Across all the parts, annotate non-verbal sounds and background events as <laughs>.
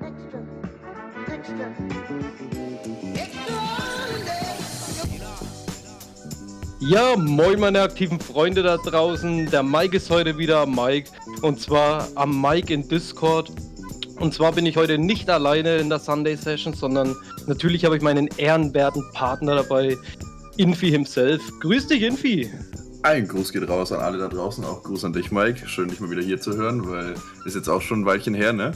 extra, extra, Ja, moin meine aktiven Freunde da draußen. Der Mike ist heute wieder am Mike. Und zwar am Mike in Discord. Und zwar bin ich heute nicht alleine in der Sunday Session, sondern natürlich habe ich meinen ehrenwerten Partner dabei, Infi himself. Grüß dich, Infi. Ein Gruß geht raus an alle da draußen, auch Gruß an dich, Mike. Schön, dich mal wieder hier zu hören, weil ist jetzt auch schon ein Weilchen her, ne?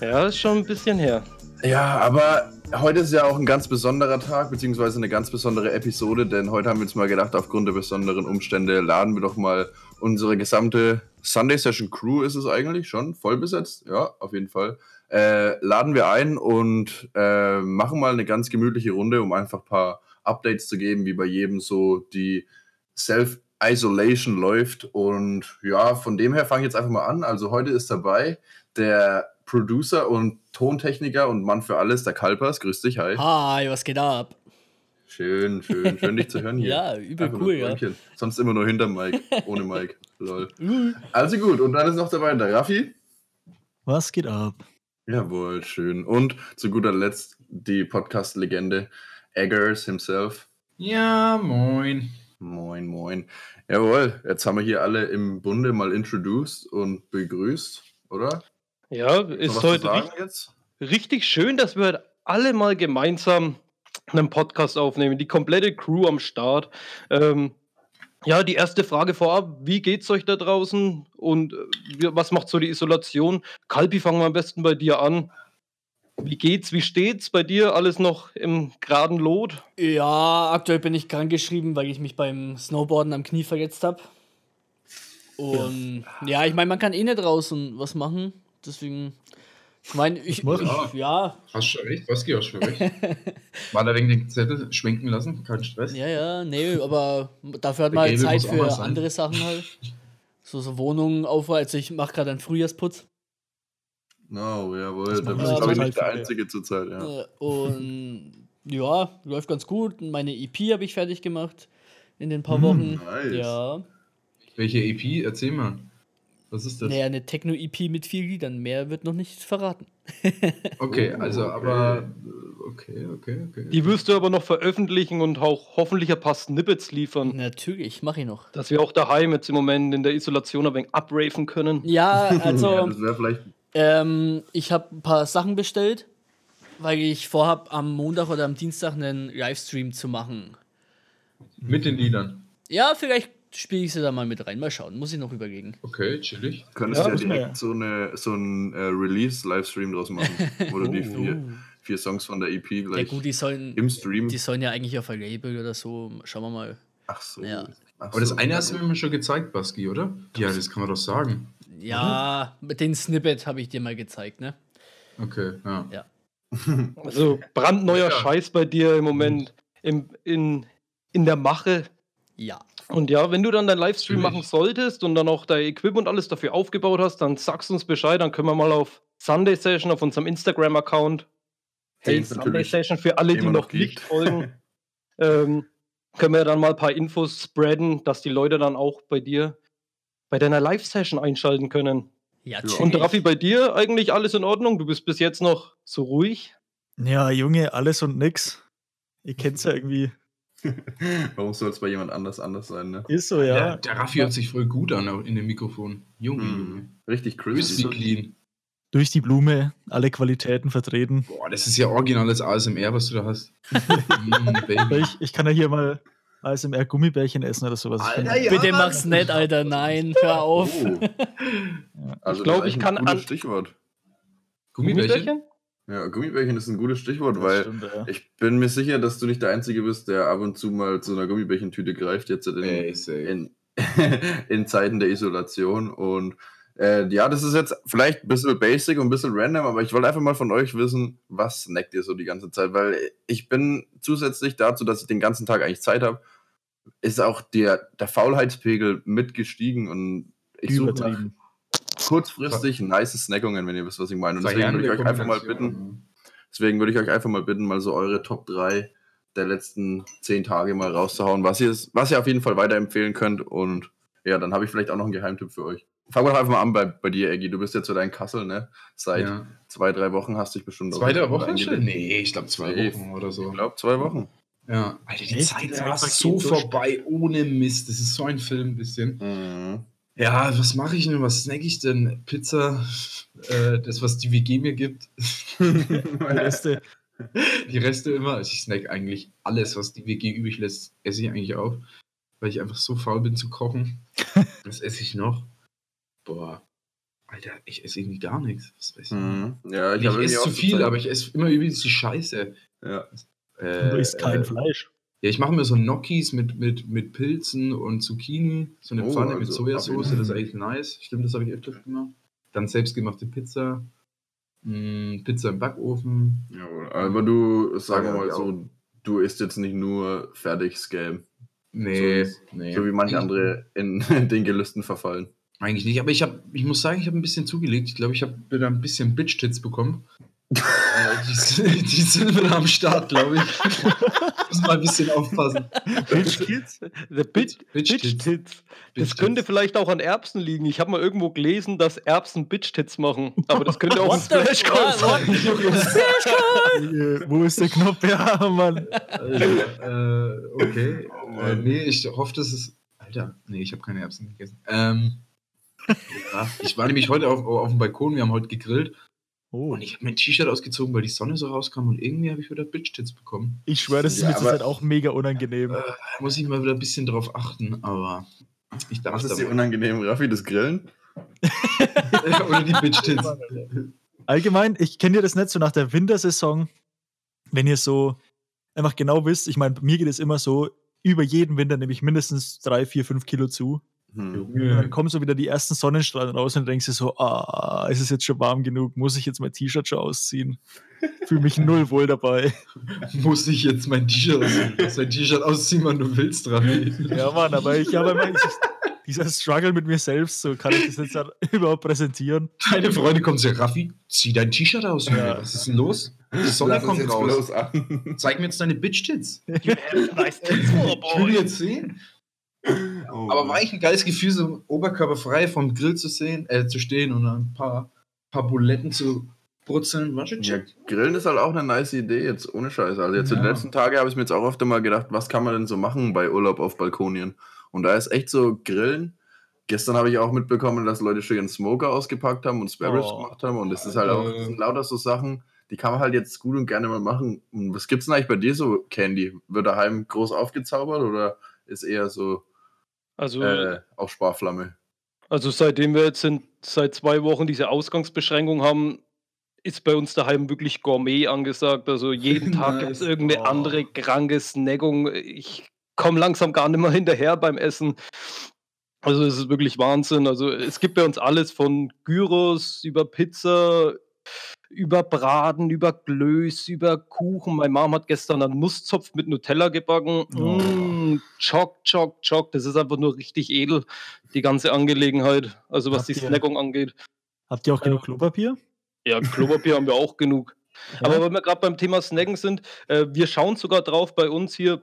Ja, ist schon ein bisschen her. Ja, aber heute ist ja auch ein ganz besonderer Tag, beziehungsweise eine ganz besondere Episode, denn heute haben wir uns mal gedacht, aufgrund der besonderen Umstände laden wir doch mal unsere gesamte Sunday Session Crew, ist es eigentlich schon, voll besetzt, ja, auf jeden Fall. Äh, laden wir ein und äh, machen mal eine ganz gemütliche Runde, um einfach ein paar Updates zu geben, wie bei jedem so die Self-Isolation läuft. Und ja, von dem her fange ich jetzt einfach mal an. Also heute ist dabei der Producer und Tontechniker und Mann für alles, der Kalpers. Grüß dich, hi. Hi, was geht ab? Schön, schön, schön dich zu hören hier. <laughs> Ja, übel Einfach cool, ja. Sonst immer nur hinter Mike, ohne Mike. Lol. <laughs> Also gut, und dann ist noch dabei der Raffi. Was geht ab? Jawohl, schön. Und zu guter Letzt die Podcast-Legende Eggers himself. Ja, moin. Moin, moin. Jawohl, jetzt haben wir hier alle im Bunde mal introduced und begrüßt, oder? Ja, ist heute richtig, jetzt? richtig schön, dass wir heute alle mal gemeinsam einen Podcast aufnehmen. Die komplette Crew am Start. Ähm, ja, die erste Frage vorab: Wie geht's euch da draußen und äh, was macht so die Isolation? Kalpi, fangen wir am besten bei dir an. Wie geht's? Wie steht's bei dir? Alles noch im geraden Lot? Ja, aktuell bin ich krankgeschrieben, weil ich mich beim Snowboarden am Knie verletzt habe. Und ja, ich meine, man kann eh nicht draußen was machen. Deswegen, ich meine, ich, ich, machen? ja, Hast schon recht, was geht auch schon recht. <laughs> Mal da wegen den Zettel schwenken lassen, kein Stress. ja, ja, nee, aber dafür hat man halt Zeit für andere Sachen halt. <laughs> So, so Wohnungen aufräumen. Also ich mache gerade einen Frühjahrsputz. No, jawohl. Das Da bist wir du, glaube ich, nicht der. Einzige zurzeit, ja. Äh, Und <laughs> ja, läuft ganz gut. Meine EP habe ich fertig gemacht in den paar Wochen. nice. Ja. Welche EP? Erzähl mal. Was ist das? Naja, eine Techno-EP mit vier Liedern. Mehr wird noch nicht verraten. <laughs> Okay, Oh, also, okay. aber. äh, Okay, okay, okay. Die wirst du aber noch veröffentlichen und auch hoffentlich ein paar Snippets liefern, Natürlich, mache ich noch. dass wir auch daheim jetzt im Moment in der Isolation ein wenig abraven können. Ja, <laughs> ja, also das wäre vielleicht. ähm, ich habe ein paar Sachen bestellt, weil ich vorhab, am Montag oder am Dienstag einen Livestream zu machen. Mit den Liedern. Ja, vielleicht spiele ich sie da mal mit rein. Mal schauen, muss ich noch überlegen. Okay, chillig. Könntest Ja, du ja direkt ja. so, eine, so einen äh, Release-Livestream draus machen, <laughs> du die Oh. vier, vier Songs von der EP Ja gleich gut, die sollen, im Stream. die sollen ja eigentlich auf ein Label oder so. Schauen wir mal. Ach so. Ja. Ach Aber das eine hast du mir schon gezeigt, Baski, oder? Ja, das kann man doch sagen. Ja, mit den Snippet habe ich dir mal gezeigt, ne? Okay, ja. Ja. <laughs> Also brandneuer Ja. Scheiß bei dir im Moment im, in, in der Mache. Ja. Und ja, wenn du dann deinen Livestream machen solltest und dann auch dein Equipment und alles dafür aufgebaut hast, dann sagst uns Bescheid, dann können wir mal auf Sunday Session auf unserem Instagram-Account. Hey, Sunday Session für alle, die noch nicht folgen. <laughs> ähm, können wir dann mal ein paar Infos spreaden, dass die Leute dann auch bei dir bei deiner Live-Session einschalten können. Ja, Ja. Und. Raffi, bei dir eigentlich alles in Ordnung? Du bist bis jetzt noch so ruhig. Ja, Junge, alles und nix. Ihr kennt's ja irgendwie. <laughs> Warum soll es bei jemand anders anders sein, ne? Ist so, Der, ja. der Raffi hört sich voll gut an in dem Mikrofon. Junge, Junge. Mhm. Richtig Crispy crispy. clean. Durch die Blume alle Qualitäten vertreten. Boah, das ist ja originales ASMR, was du da hast. <laughs> mm, ich, ich kann ja hier mal ASMR Gummibärchen essen oder sowas. Ich Alter, ja. Bitte mach's nicht, Alter. Nein, hör auf. Oh. <laughs> Also glaub, das ist ich kann an- Stichwort. Gummibärchen? Ja, Gummibärchen ist ein gutes Stichwort, Das weil stimmt, ja. ich bin mir sicher, dass du nicht der Einzige bist, der ab und zu mal zu einer Gummibärchentüte greift, jetzt in, Ey, safe. in, <laughs> in Zeiten der Isolation. Und äh, ja, das ist jetzt vielleicht ein bisschen basic und ein bisschen random, aber ich wollte einfach mal von euch wissen, was snackt ihr so die ganze Zeit? Weil ich bin zusätzlich dazu, dass ich den ganzen Tag eigentlich Zeit habe, ist auch der, der Faulheitspegel mitgestiegen und ich suche nach. Kurzfristig nice Snackungen, wenn ihr wisst, was ich meine. Und deswegen würde ich euch einfach mal bitten, deswegen würde ich euch einfach mal bitten, mal so eure Top 3 der letzten zehn Tage mal rauszuhauen, was ihr, was ihr auf jeden Fall weiterempfehlen könnt. Und ja, dann habe ich vielleicht auch noch einen Geheimtipp für euch. Fangen wir doch einfach mal an bei, bei dir, Eggy. Du bist jetzt wieder in Kassel, ne? Seit Ja. zwei, drei Wochen hast dich bestimmt. Zweite auch Woche eingelebt. schon? Nee, ich glaube zwei Nee. Wochen oder so. Ich glaube, zwei Wochen. Ja. Alter, die Echt? Zeit war so vorbei, ohne Mist. Das ist so ein Film ein bisschen. Mhm. Ja, was mache ich denn? Was snack ich denn? Pizza, äh, das, was die WG mir gibt. <laughs> Die Reste. Die Reste immer. Also ich snack eigentlich alles, was die WG übrig lässt, esse ich eigentlich auf. Weil ich einfach so faul bin zu kochen. <laughs> Was esse ich noch? Boah. Alter, ich esse irgendwie gar nichts. Ich? Mhm. Ja, ich irgendwie esse zu viel, Zeit- aber ich esse immer übelst die Scheiße. Ja. Äh, Du isst kein äh, Fleisch. Ja, ich mache mir so Gnocchis mit, mit, mit Pilzen und Zucchini. So eine Oh, Pfanne mit also Sojasauce, auf das ist eigentlich nice. Stimmt, das habe ich öfters gemacht. Dann selbstgemachte Pizza. Mm, Pizza im Backofen. Jawohl. Aber du, sagen wir Ja, mal ja. so, du isst jetzt nicht nur fertig Scam. Nee, So nee. So wie manche andere in <laughs> den Gelüsten verfallen. Eigentlich nicht, aber ich, hab, ich muss sagen, ich habe ein bisschen zugelegt. Ich glaube, ich habe wieder ein bisschen Bitch-Tits bekommen. Äh, die, sind- die sind wieder am Start, glaube ich. <laughs> muss mal ein bisschen aufpassen. Bitch Kids? The Bitch, Bitch Bitch Tits. Tits. Das könnte Tits. vielleicht auch an Erbsen liegen. Ich habe mal irgendwo gelesen, dass Erbsen Bitch Tits machen. Aber das könnte auch ein what- sein. Äh, <laughs> Wo ist der Knopf? Ja, Mann. äh, okay. Oh äh, nee, ich hoffe, das ist. Alter, nee, ich habe keine Erbsen gegessen. Ähm, ja, ich war nämlich heute auf, auf dem Balkon, wir haben heute gegrillt Oh, und ich habe mein T-Shirt ausgezogen, weil die Sonne so rauskam und irgendwie habe ich wieder Bitch-Tits bekommen. ich schwöre, das ist Ja, mir zur aber- Zeit auch mega unangenehm. Äh, muss ich mal wieder ein bisschen drauf achten, aber ich darf Was ist dir unangenehm, Raffi, das Grillen? <laughs> Oder die Bitch-Tits. Allgemein, ich kenne dir das nicht so nach der Wintersaison, wenn ihr so einfach genau wisst, ich meine, mir geht es immer so, über jeden Winter nehme ich mindestens drei, vier, fünf Kilo zu. Hm. Dann kommen so wieder die ersten Sonnenstrahlen raus und denkst dir so, ah, ist es jetzt schon warm genug? Muss ich jetzt mein T-Shirt schon ausziehen? Fühle mich null <laughs> wohl dabei. Muss ich jetzt mein T-Shirt ausziehen? Dein T-Shirt ausziehen, wann du willst, dran. Ja, Mann, aber ich habe immer dieses- dieser Struggle mit mir selbst, so kann ich das jetzt halt <laughs> überhaupt präsentieren. Deine Freunde kommen zu dir, Raffi, zieh dein T-Shirt aus. Ja. Was ist denn los? Die Sonne Lass kommt jetzt raus. Zeig mir jetzt deine Bitch-Tits. nice tits <laughs> Ich will jetzt sehen. Oh. Aber war eigentlich ein geiles Gefühl, so oberkörperfrei vom Grill zu sehen, äh, zu stehen und ein paar, paar Buletten zu brutzeln. War schon Ja, check. Grillen ist halt auch eine nice Idee, jetzt ohne Scheiß. Also jetzt in den Ja. letzten Tagen habe ich mir jetzt auch oft mal gedacht, was kann man denn so machen bei Urlaub auf Balkonien? Und da ist echt so Grillen. Gestern habe ich auch mitbekommen, dass Leute schon ihren Smoker ausgepackt haben und Spare Oh. gemacht haben. Und das ist halt auch, das sind lauter so Sachen, die kann man halt jetzt gut und gerne mal machen. Und was gibt's denn eigentlich bei dir so, Candy? Wird daheim groß aufgezaubert oder ist eher so Also, äh, auf Sparflamme? also seitdem wir jetzt sind, seit zwei Wochen diese Ausgangsbeschränkung haben, ist bei uns daheim wirklich Gourmet angesagt. Also jeden <laughs> Tag gibt es irgendeine Oh. andere kranke Snackung. Ich komme langsam gar nicht mehr hinterher beim Essen. Also es ist wirklich Wahnsinn. Also es gibt bei uns alles von Gyros über Pizza, über Braten, über Glöß, über Kuchen. Meine Mom hat gestern einen Nusszopf mit Nutella gebacken. Oh. Chock, chock, chock. Das ist einfach nur richtig edel, die ganze Angelegenheit. Also was Habt die ihr- Snackung angeht. Habt ihr auch genug Klopapier? Ja, Klopapier haben wir auch genug. <laughs> Ja? Aber wenn wir gerade beim Thema Snacken sind, äh, wir schauen sogar drauf bei uns hier,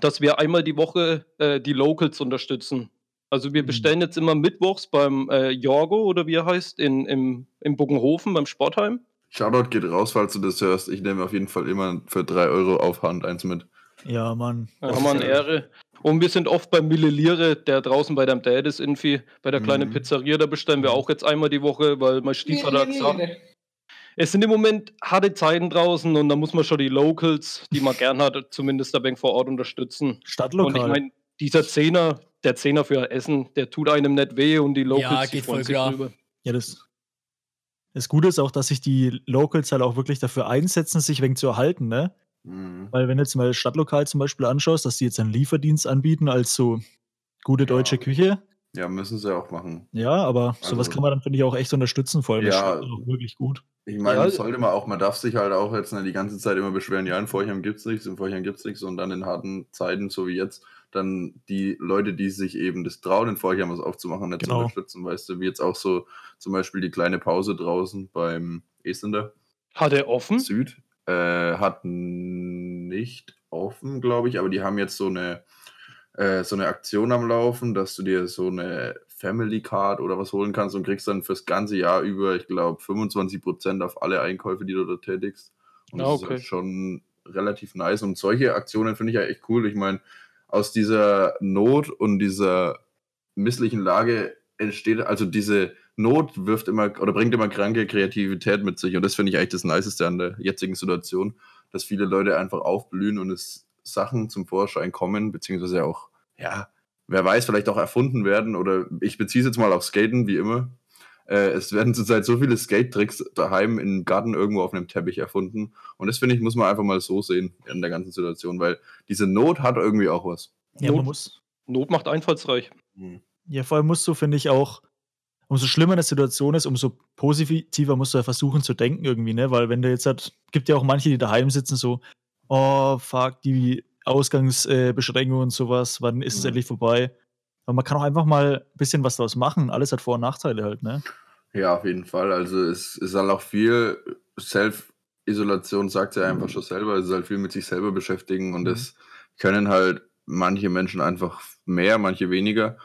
dass wir einmal die Woche äh, die Locals unterstützen. Also wir Mhm. bestellen jetzt immer mittwochs beim äh, Jorgo oder wie er heißt, in, im, im Buggenhofen beim Sportheim. Shoutout geht raus, falls du das hörst. Ich nehme auf jeden Fall immer für 3 Euro auf Hand eins mit. Ja, Mann. Da haben wir eine Ehre. Und wir sind oft beim Milleliere, der draußen bei deinem Dad ist, Infi, bei der kleinen Mhm. Pizzeria, da bestellen wir auch jetzt einmal die Woche, weil mein Stiefvater hat gesagt, es sind im Moment harte Zeiten draußen und da muss man schon die Locals, die man <laughs> gern hat, zumindest ein wenig vor Ort unterstützen. Und ich Stadtlokal. meine, dieser Zehner, der Zehner für Essen, der tut einem nicht weh und die Locals, Ja, die geht freuen voll sich klar. drüber. ja, das. Das Gute ist auch, dass sich die Locals halt auch wirklich dafür einsetzen, sich wegen zu erhalten, ne? Mhm. Weil wenn du jetzt mal das Stadtlokal zum Beispiel anschaust, dass die jetzt einen Lieferdienst anbieten als so gute Ja. deutsche Küche. Ja, müssen sie auch machen. Ja, aber sowas Also- kann man dann, finde ich, auch echt unterstützen, vor allem Ja. auch wirklich gut. Ich meine, Ja, sollte man auch, man darf sich halt auch jetzt nicht die ganze Zeit immer beschweren, ja, in Forchheim gibt's nichts, in Forchheim gibt's nichts und dann in harten Zeiten, so wie jetzt, dann die Leute, die sich eben das trauen, in Forchheim was aufzumachen, nicht zu Genau. unterstützen, weißt du, wie jetzt auch so zum Beispiel die kleine Pause draußen beim Esender Hat er offen? Süd, äh, hat nicht offen, glaube ich, aber die haben jetzt so eine, äh, so eine Aktion am Laufen, dass du dir so eine Family Card oder was holen kannst und kriegst dann fürs ganze Jahr über, ich glaube, 25% auf alle Einkäufe, die du da tätigst. Und das Ah, ist okay. halt schon relativ nice. Und solche Aktionen finde ich ja echt cool. Ich meine, aus dieser Not und dieser misslichen Lage entsteht, also diese Not wirft immer oder bringt immer kranke Kreativität mit sich. Und das finde ich eigentlich das Niceste an der jetzigen Situation, dass viele Leute einfach aufblühen und es Sachen zum Vorschein kommen, beziehungsweise auch, ja, wer weiß, vielleicht auch erfunden werden. Oder ich beziehe es jetzt mal auf Skaten, wie immer. Äh, es werden zurzeit so viele Skate-Tricks daheim im Garten irgendwo auf einem Teppich erfunden. Und das finde ich, muss man einfach mal so sehen in der ganzen Situation, weil diese Not hat irgendwie auch was. Ja, Not- man muss. Not macht einfallsreich. Ja, vor allem musst du, finde ich, auch, umso schlimmer eine Situation ist, umso positiver musst du ja versuchen zu denken irgendwie, ne? Weil wenn du jetzt halt, gibt ja auch manche, die daheim sitzen, so, oh, fuck, die Ausgangsbeschränkungen und sowas, wann ist es Mhm. endlich vorbei? Aber man kann auch einfach mal ein bisschen was draus machen. Alles hat Vor- und Nachteile halt, ne? Ja, auf jeden Fall. Also es ist halt auch viel Self-Isolation, sagt sie einfach schon selber. Es ist halt viel mit sich selber beschäftigen und Mhm. das können halt manche Menschen einfach mehr, manche weniger.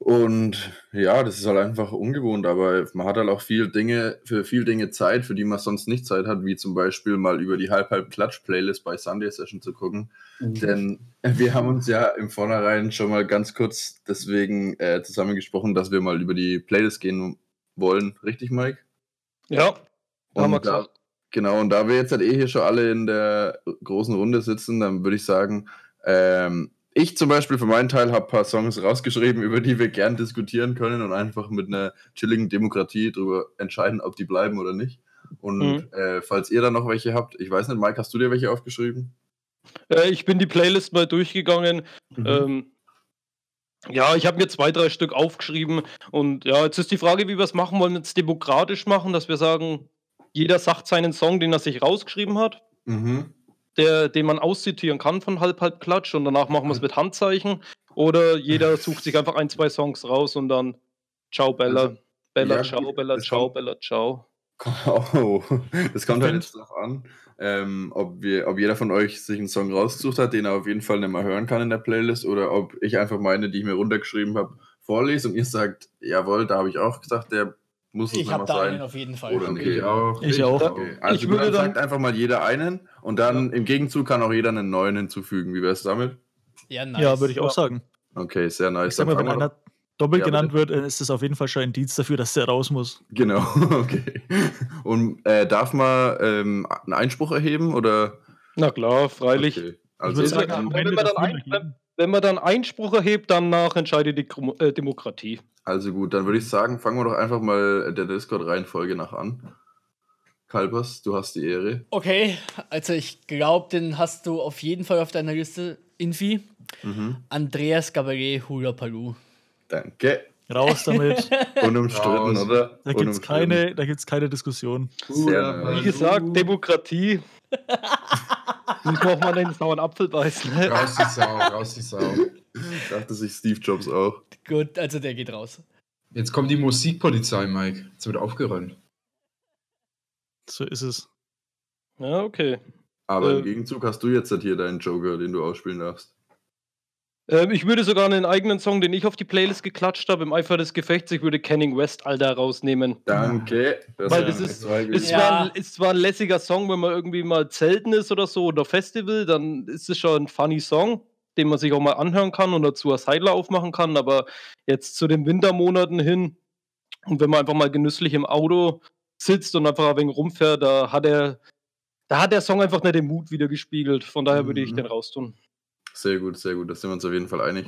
Und ja, das ist halt einfach ungewohnt, aber man hat halt auch viel Dinge, für viel Dinge Zeit, für die man sonst nicht Zeit hat, wie zum Beispiel mal über die Halb-Halb-Klatsch-Playlist bei Sunday Session zu gucken. Denn <laughs> wir haben uns ja im Vornherein schon mal ganz kurz deswegen äh, zusammengesprochen, dass wir mal über die Playlist gehen wollen. Richtig, Mike? Ja, haben wir Und da, gesagt. genau, und da wir jetzt halt eh hier schon alle in der großen Runde sitzen, dann würde ich sagen, ähm, ich zum Beispiel für meinen Teil habe ein paar Songs rausgeschrieben, über die wir gern diskutieren können und einfach mit einer chilligen Demokratie darüber entscheiden, ob die bleiben oder nicht. Und Mhm. äh, falls ihr da noch welche habt, ich weiß nicht, Mike, hast du dir welche aufgeschrieben? Äh, ich bin die Playlist mal durchgegangen. Mhm. Ähm, ja, ich habe mir zwei, drei Stück aufgeschrieben. Und ja, jetzt ist die Frage, wie wir es machen wollen. Jetzt demokratisch machen, dass wir sagen, jeder sagt seinen Song, den er sich rausgeschrieben hat, Mhm. Der, den man auszitieren kann von Halb Halb Klatsch und danach machen wir es mit Handzeichen. Oder jeder sucht sich einfach ein, zwei Songs raus und dann Ciao Bella. Also, Bella, ja, ciao, Bella, ciao, kommt- Bella, ciao. Oh, das kommt halt jetzt drauf an, ähm, ob, wir, ob jeder von euch sich einen Song rausgesucht hat, den er auf jeden Fall nicht mehr hören kann in der Playlist, oder ob ich einfach meine, die ich mir runtergeschrieben habe, vorlese und ihr sagt, jawohl, da habe ich auch gesagt, der muss es Ich nicht habe mehr da einen sein. auf jeden Fall. Oder Okay, Okay. ich auch. Ich auch. Okay. Also Ich ich würde dann- sagt einfach mal jeder einen und dann im Gegenzug kann auch jeder einen neuen hinzufügen. Wie wäre es damit? Ja, nice. Ja, würde ich auch Ja. sagen. Okay, sehr nice. Ich sag mal, wenn einer doppelt Ja, genannt wird, dann ist das auf jeden Fall schon ein Dienst dafür, dass der raus muss. Genau, <laughs> okay. Und äh, darf man ähm, einen Einspruch erheben oder? Na klar, freilich. Okay. Also ist sagen, ja- am wenn das dann ein-. Wenn man dann Einspruch erhebt, danach entscheidet die Krom äh, Demokratie. Also gut, dann würde ich sagen, fangen wir doch einfach mal der Discord-Reihenfolge nach an. Kalbers, du hast die Ehre. Okay, also ich glaube, den hast du auf jeden Fall auf deiner Liste, Infi. Mhm. Andreas Gabaret Hula Palu. Danke. Raus damit. <laughs> Unumstritten, Raus. oder? Da gibt es keine, da gibt's keine Diskussion. Sehr Wie nice. gesagt, Demokratie. Muss man auch mal einen sauren Apfel beißen. ne? <laughs> Raus die Sau, raus die Sau. Dachte sich Steve Jobs auch. Gut, also der geht raus. Jetzt kommt die Musikpolizei, Mike. Jetzt wird aufgeräumt. So ist es. Ja, okay. Aber Äh, im Gegenzug hast du jetzt halt hier deinen Joker, den du ausspielen darfst. Ähm, ich würde sogar einen eigenen Song, den ich auf die Playlist geklatscht habe, im Eifer des Gefechts, ich würde Canning West Alter rausnehmen. Danke. Weil hat das ist- Ist. Ja. zwar ein, ist zwar ein lässiger Song, wenn man irgendwie mal zelten ist oder so oder Festival, dann ist es schon ein funny Song, den man sich auch mal anhören kann und dazu als Heidler aufmachen kann. Aber jetzt zu den Wintermonaten hin und wenn man einfach mal genüsslich im Auto sitzt und einfach ein wenig rumfährt, da hat er, da hat der Song einfach nicht den Mut wieder gespiegelt. Von daher würde ich Mhm. den raustun. Sehr gut, sehr gut. Da sind wir uns auf jeden Fall einig.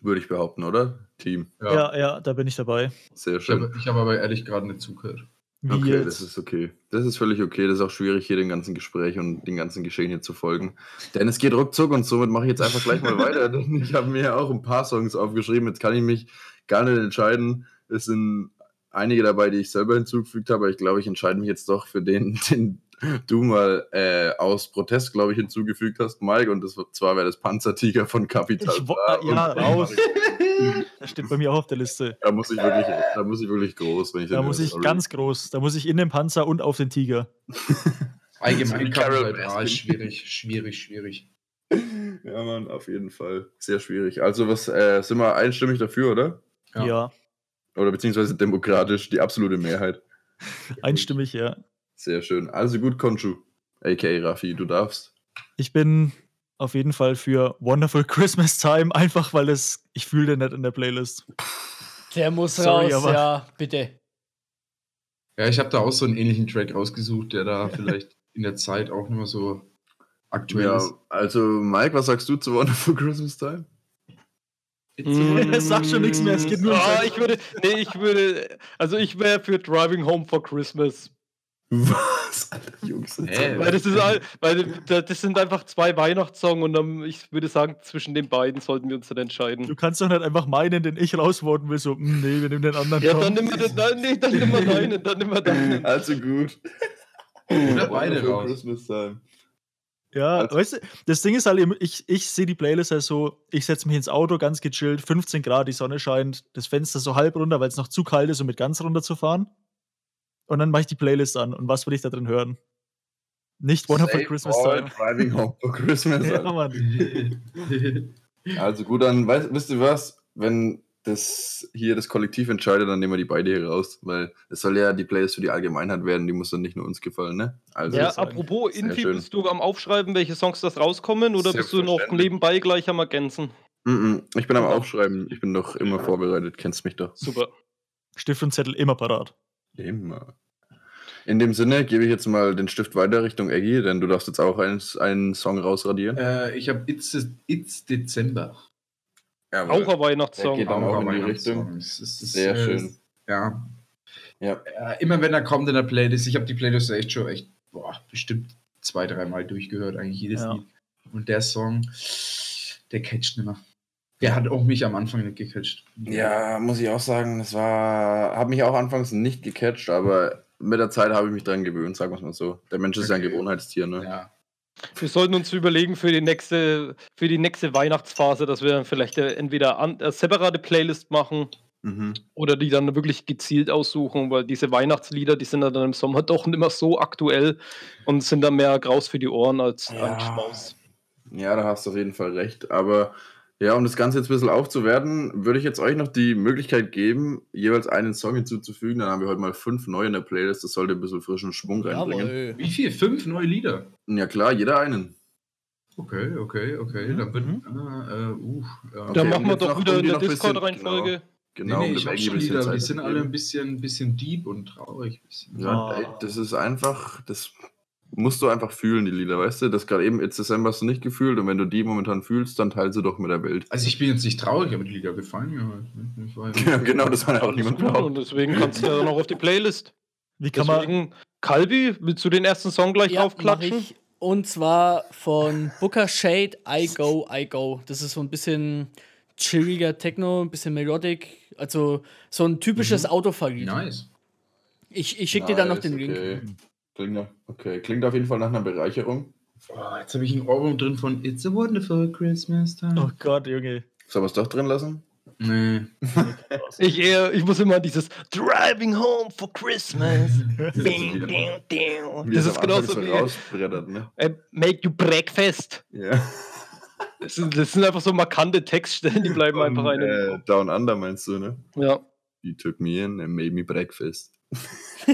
Würde ich behaupten, oder? Team. Ja. Ja, ja, da bin ich dabei. Sehr Ich schön. habe ich hab aber ehrlich gerade nicht zugehört. Wie Okay, jetzt? das ist okay. Das ist völlig okay. Das ist auch schwierig, hier den ganzen Gespräch und den ganzen Geschehen hier zu folgen. Denn es geht ruckzuck und somit mache ich jetzt einfach gleich mal weiter. Denn <laughs> ich habe mir auch ein paar Songs aufgeschrieben. Jetzt kann ich mich gar nicht entscheiden. Es sind einige dabei, die ich selber hinzugefügt habe. Aber ich glaube, ich entscheide mich jetzt doch für den, <laughs> den du mal äh, aus Protest, glaube ich, hinzugefügt hast, Mike. Und das, zwar wäre das Panzertiger von Capital. Ich ja, raus. <laughs> Das steht bei mir auch auf der Liste. Da muss ich wirklich, da muss ich wirklich groß, wenn ich Da muss höre. ich Sorry. ganz groß. Da muss ich in den Panzer und auf den Tiger. <laughs> Allgemein Carol ist schwierig, schwierig, schwierig. Ja, Mann, auf jeden Fall. Sehr schwierig. Also, was äh, sind wir einstimmig dafür, oder? Ja. Ja, Oder beziehungsweise demokratisch, die absolute Mehrheit. <laughs> einstimmig, ja. Sehr schön. Also gut, Konchu. A.k.a. Raffi, du darfst. Ich bin auf jeden Fall für Wonderful Christmas Time, <laughs> einfach weil es, ich fühle den nicht in der Playlist. Der muss Sorry, raus, aber- ja, bitte. Ja, ich habe da auch so einen ähnlichen Track rausgesucht, der da <laughs> vielleicht in der Zeit auch nicht mehr so aktuell Ja, ist. also Mike, was sagst du zu Wonderful Christmas Time? Mm, Sag schon nichts mehr, es geht nur um Ah, sein- ich würde, nee, ich würde, also ich wäre für Driving Home for Christmas. Was? Alter, Jungs. so- Weil das ist all, weil da- das sind einfach zwei Weihnachtssongs und dann, ich würde sagen, zwischen den beiden sollten wir uns dann Du entscheiden. kannst doch nicht einfach meinen, den ich rausvoten will, so, "Hm, nee, wir nehmen den anderen. Ja, komm." dann nimm wir den, nein, nee, dann nimm wir deinen, dann nimm wir <laughs> deinen. Also gut. Oder beide raus. Christmas Time. Ja, Also- weißt du, das Ding ist halt, ich, ich sehe die Playlist halt so, ich setze mich ins Auto, ganz gechillt, 15 Grad, die Sonne scheint, das Fenster so halb runter, weil es noch zu kalt ist, um mit ganz runter zu fahren. Und dann mache ich die Playlist an. Und was will ich da drin hören? Nicht Wonderful Save Christmas Time. Driving Home for <laughs> Christmas. Ja. Mann. <laughs> Also gut, dann weißt, wisst ihr was? Wenn das hier das Kollektiv entscheidet, dann nehmen wir die beide hier raus, weil es soll ja die Playlist für die Allgemeinheit werden, die muss dann nicht nur uns gefallen, ne? Also Ja, apropos, Infi, bist du am Aufschreiben, welche Songs das rauskommen oder bist du noch nebenbei gleich am Ergänzen? mm, mm, ich bin am Aufschreiben, ich bin doch immer vorbereitet, kennst mich doch. Super. Stift und Zettel immer parat. Immer. In dem Sinne gebe ich jetzt mal den Stift weiter Richtung Eggy, denn du darfst jetzt auch einen, einen Song rausradieren. äh, ich habe It's, It's Dezember. Jawohl. Auch ein Der Weihnachtssong. geht auch in die ein Richtung. Es ist- es Sehr ist, schön. Ja. Ja. Äh, immer wenn er kommt in der Playlist, ich habe die Playlist echt schon echt, boah, bestimmt zwei, dreimal durchgehört, eigentlich jedes Ja. Lied. Und der Song, der catcht nicht mehr. Der hat auch mich am Anfang nicht gecatcht. Ja, muss ich auch sagen, das war, hat mich auch anfangs nicht gecatcht, aber mit der Zeit habe ich mich dran gewöhnt, sagen wir es mal so. Der Mensch ist ja ein Okay. Gewohnheitstier, ne? Ja. Wir sollten uns überlegen für die nächste, für die nächste Weihnachtsphase, dass wir dann vielleicht äh, entweder an, äh, separate Playlist machen Mhm. oder die dann wirklich gezielt aussuchen, weil diese Weihnachtslieder, die sind ja dann im Sommer <laughs> doch nicht mehr so aktuell und sind dann mehr Graus für die Ohren als Ja. ein Schmaus. Ja, da hast du auf jeden Fall recht. Aber ja, um das Ganze jetzt ein bisschen aufzuwerten, würde ich jetzt euch noch die Möglichkeit geben, jeweils einen Song hinzuzufügen. Dann haben wir heute mal fünf neue in der Playlist. Das sollte ein bisschen frischen Schwung reinbringen. Jawohl. Wie viel? Fünf neue Lieder? Ja klar, jeder einen. Okay, okay, okay. Mhm, Dann wird. mhm. Ah, äh, uh, ja. Okay, dann machen wir doch noch, wieder in die der noch ein bisschen- Discord-Reihenfolge. Genau, nee, nee, um ich Eggy schon ein bisschen Lieder, die sind alle ein bisschen, bisschen deep und traurig. Bisschen. Ja, Oh. ey, das ist einfach, das musst du einfach fühlen, die Lieder, weißt du? Das gerade eben It's December hast du nicht gefühlt und wenn du die momentan fühlst, dann teil sie doch mit der Welt. Also ich bin jetzt nicht traurig, aber die Lieder gefallen mir halt. ne? <laughs> Ja- genau, das war ja auch niemand glaubt. und deswegen kannst du ja noch auf die Playlist. Wie kann man, Deswegen, Kalbi, willst du den ersten Song gleich Ja, ich. Und zwar von Booker Shade, I Go, I Go. Das ist so ein bisschen chilliger Techno, ein bisschen melodic. Also so ein typisches Autofahrlied. Nice. Ich, ich schicke dir dann noch den Link. Klingt, ja- okay. Klingt auf jeden Fall nach einer Bereicherung. Boah, jetzt habe ich einen Ohrwurm drin von It's a Wonderful Christmas Time. oh Gott, Junge. Sollen wir es doch drin lassen? Nee. <laughs> Ich, eher, ich muss immer dieses Driving Home for Christmas. <laughs> Ding, ding, ding. Wie Das es ist genauso so wie rausbrettert, ne? äh, Make You Breakfast. Ja. Das sind, das sind einfach so markante Textstellen, die bleiben einfach Und, ein. äh, Down Under meinst du, ne? Ja. You took me in and made me breakfast. <laughs>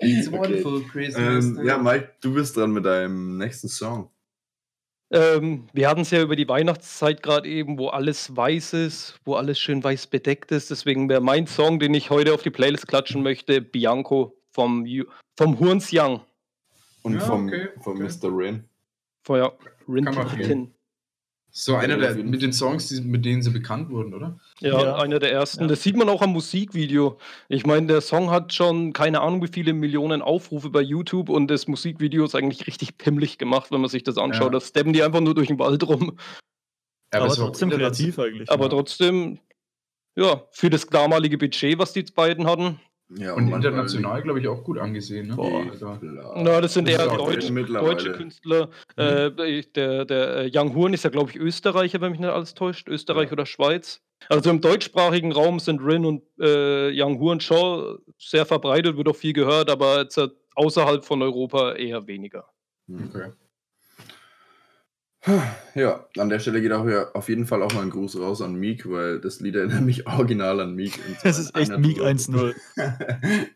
It's Okay. Wonderful Christmas Ähm, ja, Mike, du bist dran mit deinem nächsten Song. Ähm, wir hatten es ja über die Weihnachtszeit gerade eben, wo alles weiß ist, wo alles schön weiß bedeckt ist. Deswegen wäre mein Song, den ich heute auf die Playlist klatschen möchte, Bianco vom, Ju- vom Hurns Young. Und Ja, vom, okay, vom okay. Mr. Rain. Vorher Kann man Rintin. So einer der, mit den Songs, die, mit denen sie bekannt wurden, oder? Ja, Ja. einer der ersten. Ja. Das sieht man auch am Musikvideo. Ich meine, der Song hat schon keine Ahnung, wie viele Millionen Aufrufe bei YouTube und das Musikvideo ist eigentlich richtig pimmelig gemacht, wenn man sich das anschaut. Ja. Da steppen die einfach nur durch den Wald rum. Ja, Aber war trotzdem kreativ eigentlich. Aber Ja. trotzdem, ja, für das damalige Budget, was die beiden hatten. Ja, Und manchmal international, glaube ich, auch gut angesehen. Ne? Boah, Also, klar. Na, das sind Das eher ist auch Deutsch, mittlerweile. deutsche Künstler. Äh, der der äh, Young Horn ist ja, glaube ich, Österreicher, wenn mich nicht alles täuscht. Österreich Ja. oder Schweiz. Also im deutschsprachigen Raum sind Rin und äh, Young Horn schon sehr verbreitet, wird auch viel gehört, aber jetzt, äh, außerhalb von Europa eher weniger. Hm. okay. Ja, an der Stelle geht auch ja auf jeden Fall auch mal ein Gruß raus an Meek, weil das Lied erinnert mich original an Meek. Das ist echt Meek Tour. 1-0. <laughs>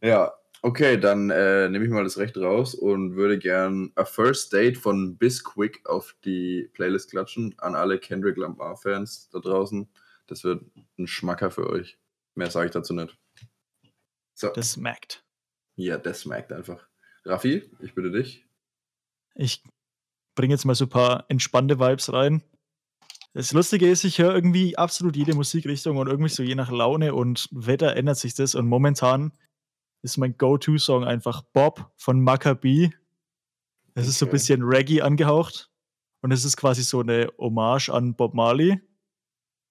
ja, okay, dann äh, nehme ich mal das Recht raus und würde gern A First Date von Bisquick auf die Playlist klatschen. An alle Kendrick Lamar-Fans da draußen. Das wird ein Schmacker für euch. Mehr sage ich dazu nicht. So, Das smackt. ja, das merkt einfach. Raffi, ich bitte dich. Ich bringe jetzt mal so ein paar entspannte Vibes rein. Das Lustige ist, ich höre irgendwie absolut jede Musikrichtung und irgendwie so je nach Laune und Wetter ändert sich das. Und momentan ist mein Go-To-Song einfach Bob von Maccabee. Es ist so ein Okay. bisschen Reggae angehaucht. Und es ist quasi so eine Hommage an Bob Marley.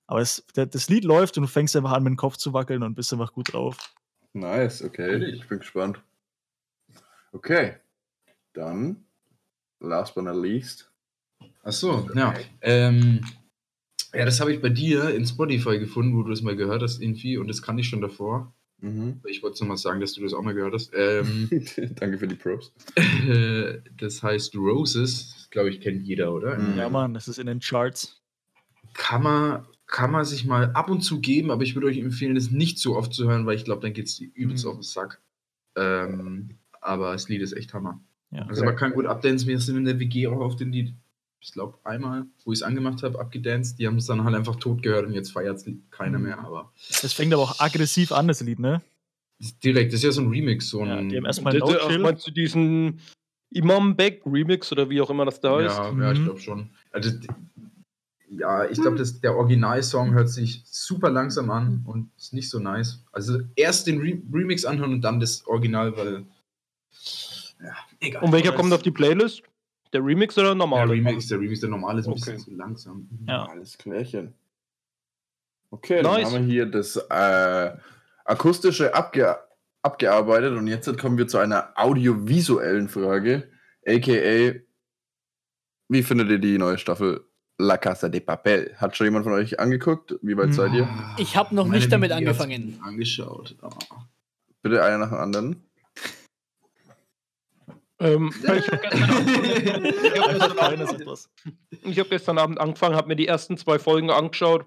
Aber es, der, das Lied läuft und du fängst einfach an, mit dem Kopf zu wackeln und bist einfach gut drauf. Nice, okay. Ich bin gespannt. Okay. Dann, last but not least. Ach so, ja. Ähm, ja, das habe ich bei dir in Spotify gefunden, wo du das mal gehört hast irgendwie und das kann ich schon davor. Mhm. Ich wollte nur mal sagen, dass du das auch mal gehört hast. Ähm, <laughs> Danke für die Props. äh, <laughs> das heißt Roses, glaube ich, kennt jeder, oder? Mhm. Ja, Mann, das ist in den Charts. Kann man, kann man sich mal ab und zu geben, aber ich würde euch empfehlen, das nicht so oft zu hören, weil ich glaube, dann geht es übelst Mhm. auf den Sack. Ähm, aber das Lied ist echt Hammer. Ja. Also man kann gut abdancen. Wir sind in der WG auch auf dem Lied, ich glaube, einmal, wo ich es angemacht habe, abgedanced. Die haben es dann halt einfach tot gehört und jetzt feiert es keiner Mhm. mehr. Aber Das fängt aber auch aggressiv an, das Lied, ne? direkt, das ist ja so ein Remix. So Ja, ein, die haben erstmal No der- Chill. Meinst du diesen Imam Beck Remix oder wie auch immer das da heißt? ja, ja, ich Mhm. glaube schon. Also, ja, ich glaube, der Originalsong hört sich super langsam an und ist nicht so nice. Also erst den Re Remix anhören und dann das Original, weil. Ja, egal. Und welcher kommt auf die Playlist? Der Remix oder der der normale? Remix, der Remix, der normale ist ein Okay. bisschen zu langsam. Ja. Alles klärchen. Okay, dann Nice. haben wir hier das äh, akustische abge abgearbeitet und jetzt kommen wir zu einer audiovisuellen Frage, aka wie findet ihr die neue Staffel La Casa de Papel? Hat schon jemand von euch angeguckt? Wie weit seid ihr? Ich hab noch Meine nicht damit angefangen. Angeschaut. Ah. Bitte einer nach dem anderen. Ähm, <laughs> ich habe gestern, <laughs> hab gestern, Abend- angefangen, habe mir die ersten zwei Folgen angeschaut.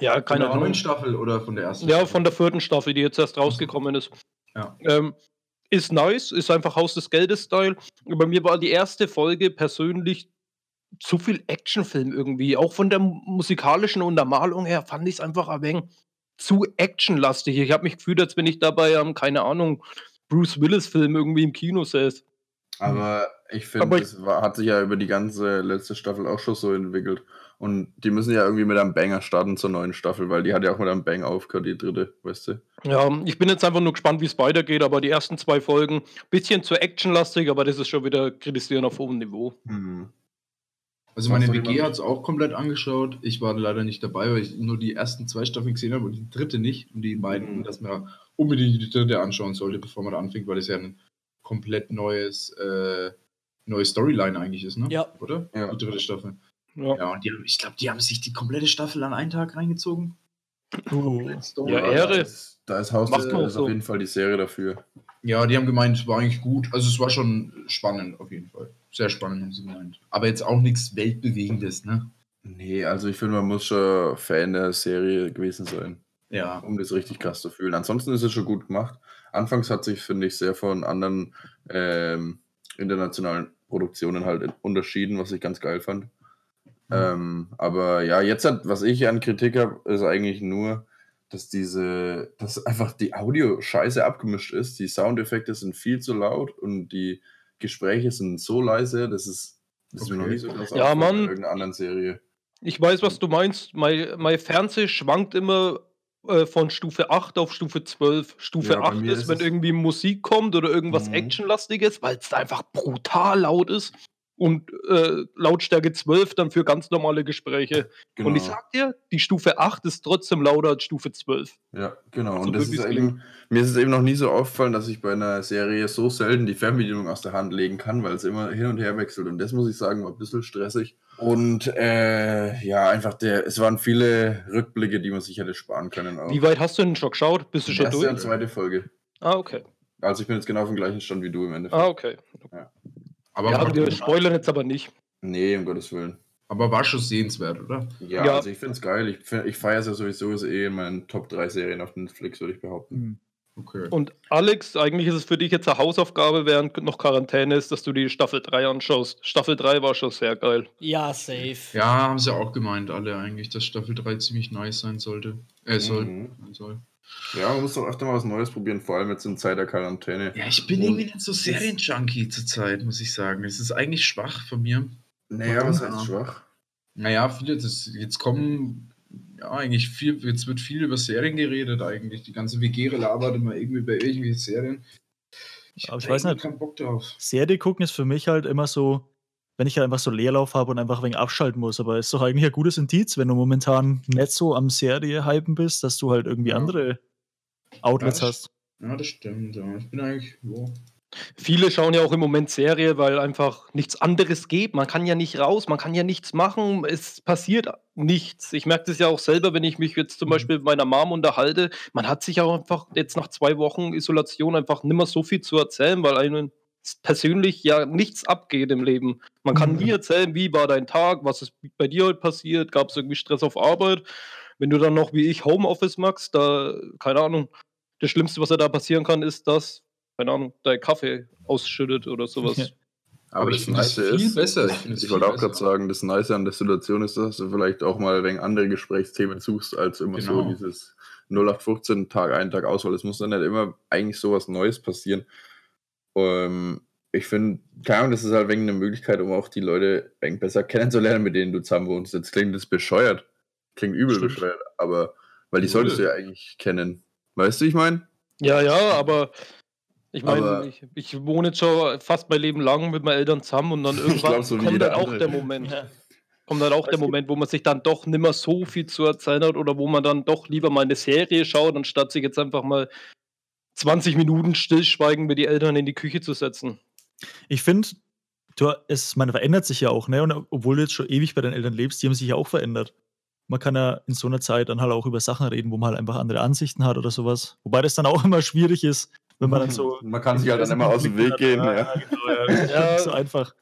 Ja, Von keine der neuen Ahnung. Staffel oder von der ersten? Ja, von der vierten Staffel, die jetzt erst rausgekommen ist. Ja. Ähm, ist nice, ist einfach Haus des Geldes-Style. Bei mir war die erste Folge persönlich zu viel Actionfilm irgendwie. Auch von der mu- musikalischen Untermalung her fand ich es einfach ein wenig zu actionlastig. Ich habe mich gefühlt, als wenn ich dabei, ähm, keine Ahnung, Bruce Willis-Film irgendwie im Kino säß. Aber ich Aber finde, ich- es war, hat sich ja über die ganze letzte Staffel auch schon so entwickelt. Und die müssen ja irgendwie mit einem Banger starten zur neuen Staffel, weil die hat ja auch mit einem Bang aufgehört, die dritte, weißt du? Ja, ich bin jetzt einfach nur gespannt, wie es weitergeht, aber die ersten zwei Folgen, bisschen zu actionlastig, aber das ist schon wieder kritisieren auf hohem Niveau. Hm. Also meine WG hat es auch komplett angeschaut. Ich war leider nicht dabei, weil ich nur die ersten zwei Staffeln gesehen habe und die dritte nicht. Und die beiden, Mhm. dass man unbedingt die dritte anschauen sollte, bevor man da anfängt, weil das ja ein komplett neues, äh, neue Storyline eigentlich ist, ne? Ja. Oder? Ja. Die dritte Staffel. Ja, Ja, und die, haben- ich glaube, die haben sich die komplette Staffel an einen Tag reingezogen. Uh, Ja, Ehre. Da ist, da ist Haus so. auf jeden Fall die Serie dafür. Ja, die haben gemeint, es war eigentlich gut. Also es war schon spannend auf jeden Fall. Sehr spannend haben sie gemeint. Aber jetzt auch nichts Weltbewegendes, ne? Nee, also ich finde, man muss schon Fan der Serie gewesen sein, Ja. um das richtig krass zu fühlen. Ansonsten ist es schon gut gemacht. Anfangs hat sich, finde ich, sehr von anderen ähm, internationalen Produktionen halt unterschieden, was ich ganz geil fand. Ähm, aber ja, jetzt hat, was ich an Kritik habe, ist eigentlich nur, dass diese, dass einfach die Audio scheiße abgemischt ist. Die Soundeffekte sind viel zu laut und die Gespräche sind so leise, das ist, das ist mir noch Okay. nie so krass Ja, Mann. bei irgendeiner anderen Serie. Ich weiß, was du meinst. Mein, mein Fernseh schwankt immer äh, von Stufe 8 auf Stufe 12. Stufe Ja, bei 8 mir ist, ist wenn irgendwie Musik kommt oder irgendwas Mhm. Actionlastiges, weil es da einfach brutal laut ist. Und äh, Lautstärke 12 dann für ganz normale Gespräche. Genau. Und ich sag dir, die Stufe 8 ist trotzdem lauter als Stufe 12. Ja, genau. So Und das ist eben, mir ist es eben noch nie so aufgefallen, dass ich bei einer Serie so selten die Fernbedienung aus der Hand legen kann, weil es immer hin und her wechselt. Und das muss ich sagen, war ein bisschen stressig. Und äh, ja, einfach der, es waren viele Rückblicke, die man sich hätte sparen können. Auch. Wie weit hast du denn schon geschaut? Bist du schon erste durch? und zweite Folge. Ah, okay. Also ich bin jetzt genau auf dem gleichen Stand wie du im Endeffekt. Ah, okay. Aber Ja, wir spoilern jetzt aber nicht. Nee, um Gottes Willen. Aber war schon sehenswert, oder? Ja, Ja. also ich finde es geil. Ich, find- ich feiere es ja sowieso, ist eh in meinen Top 3 Serien auf Netflix, würde ich behaupten. Mhm. Okay. Und Alex, eigentlich ist es für dich jetzt eine Hausaufgabe, während noch Quarantäne ist, dass du die Staffel 3 anschaust. Staffel 3 war schon sehr geil. Ja, safe. Ja, haben sie auch gemeint, alle eigentlich, dass Staffel 3 ziemlich nice sein sollte. Äh, soll. Mhm. sein soll. Ja, man muss doch öfter mal was Neues probieren, vor allem jetzt in Zeit der Quarantäne. Ja, ich bin irgendwie nicht so Serienjunkie zurzeit, muss ich sagen. Es ist eigentlich schwach von mir. Naja, was Ja. heißt schwach? Naja, viele, das, jetzt kommen, ja, eigentlich viel, jetzt wird viel über Serien geredet eigentlich. Die ganze WG labert immer irgendwie bei irgendwelchen Serien. Ich, Aber ich weiß nicht. keinen Bock drauf. Serie gucken ist für mich halt immer so, wenn ich halt einfach so Leerlauf habe und einfach ein wenig abschalten muss. Aber ist doch eigentlich ein gutes Indiz, wenn du momentan nicht so am Serie-Hypen bist, dass du halt irgendwie Ja. andere Outlets Ja, hast. Ja, das stimmt. Ja. Ich bin eigentlich, ja. Viele schauen ja auch im Moment Serie, weil einfach nichts anderes geht. Man kann ja nicht raus, man kann ja nichts machen, es passiert nichts. Ich merke das ja auch selber, wenn ich mich jetzt zum Mhm. Beispiel mit meiner Mom unterhalte. Man hat sich auch einfach jetzt nach zwei Wochen Isolation einfach nimmer so viel zu erzählen, weil einem persönlich ja nichts abgeht im Leben. Man kann Mhm. nie erzählen, wie war dein Tag, was ist bei dir heute passiert, gab es irgendwie Stress auf Arbeit. Wenn du dann noch wie ich Homeoffice machst, da, keine Ahnung, das Schlimmste, was ja da passieren kann, ist, dass, keine Ahnung, dein Kaffee ausschüttet oder sowas. Ja. Aber ich das Nice ist, besser. Ich, ich wollte auch gerade sagen, das Nice an der Situation ist, dass du vielleicht auch mal wegen andere Gesprächsthemen suchst, als immer so Genau. dieses 0815 Tag ein, Tag aus, weil es muss dann nicht immer eigentlich sowas Neues passieren. Ähm, ich finde, keine Ahnung, das ist halt wegen eine Möglichkeit, um auch die Leute besser kennenzulernen, mit denen du zusammen wohnst. Jetzt klingt das bescheuert. Klingt übel Stimmt. bescheuert, aber weil die solltest du ja eigentlich kennen. Weißt du, ich meine? Ja, ja, aber ich meine, ich, ich wohne jetzt schon fast mein Leben lang mit meinen Eltern zusammen und dann <laughs> irgendwann glaub, so kommt dann auch andere. der Moment. Ja. Kommt dann auch der Moment, wo man sich dann doch nimmer so viel zu erzählen hat oder wo man dann doch lieber mal eine Serie schaut, anstatt sich jetzt einfach mal 20 Minuten stillschweigen mit die Eltern in die Küche zu setzen. Ich finde, es, man verändert sich ja auch, ne? Und obwohl du jetzt schon ewig bei deinen Eltern lebst, die haben sich ja auch verändert. Man kann ja in so einer Zeit dann halt auch über Sachen reden, wo man halt einfach andere Ansichten hat oder sowas. Wobei das dann auch <laughs> immer schwierig ist, wenn man dann <laughs> so. Man kann sich halt dann immer aus dem Weg gehen. Ja. genau, ja. Ja. Nicht so einfach.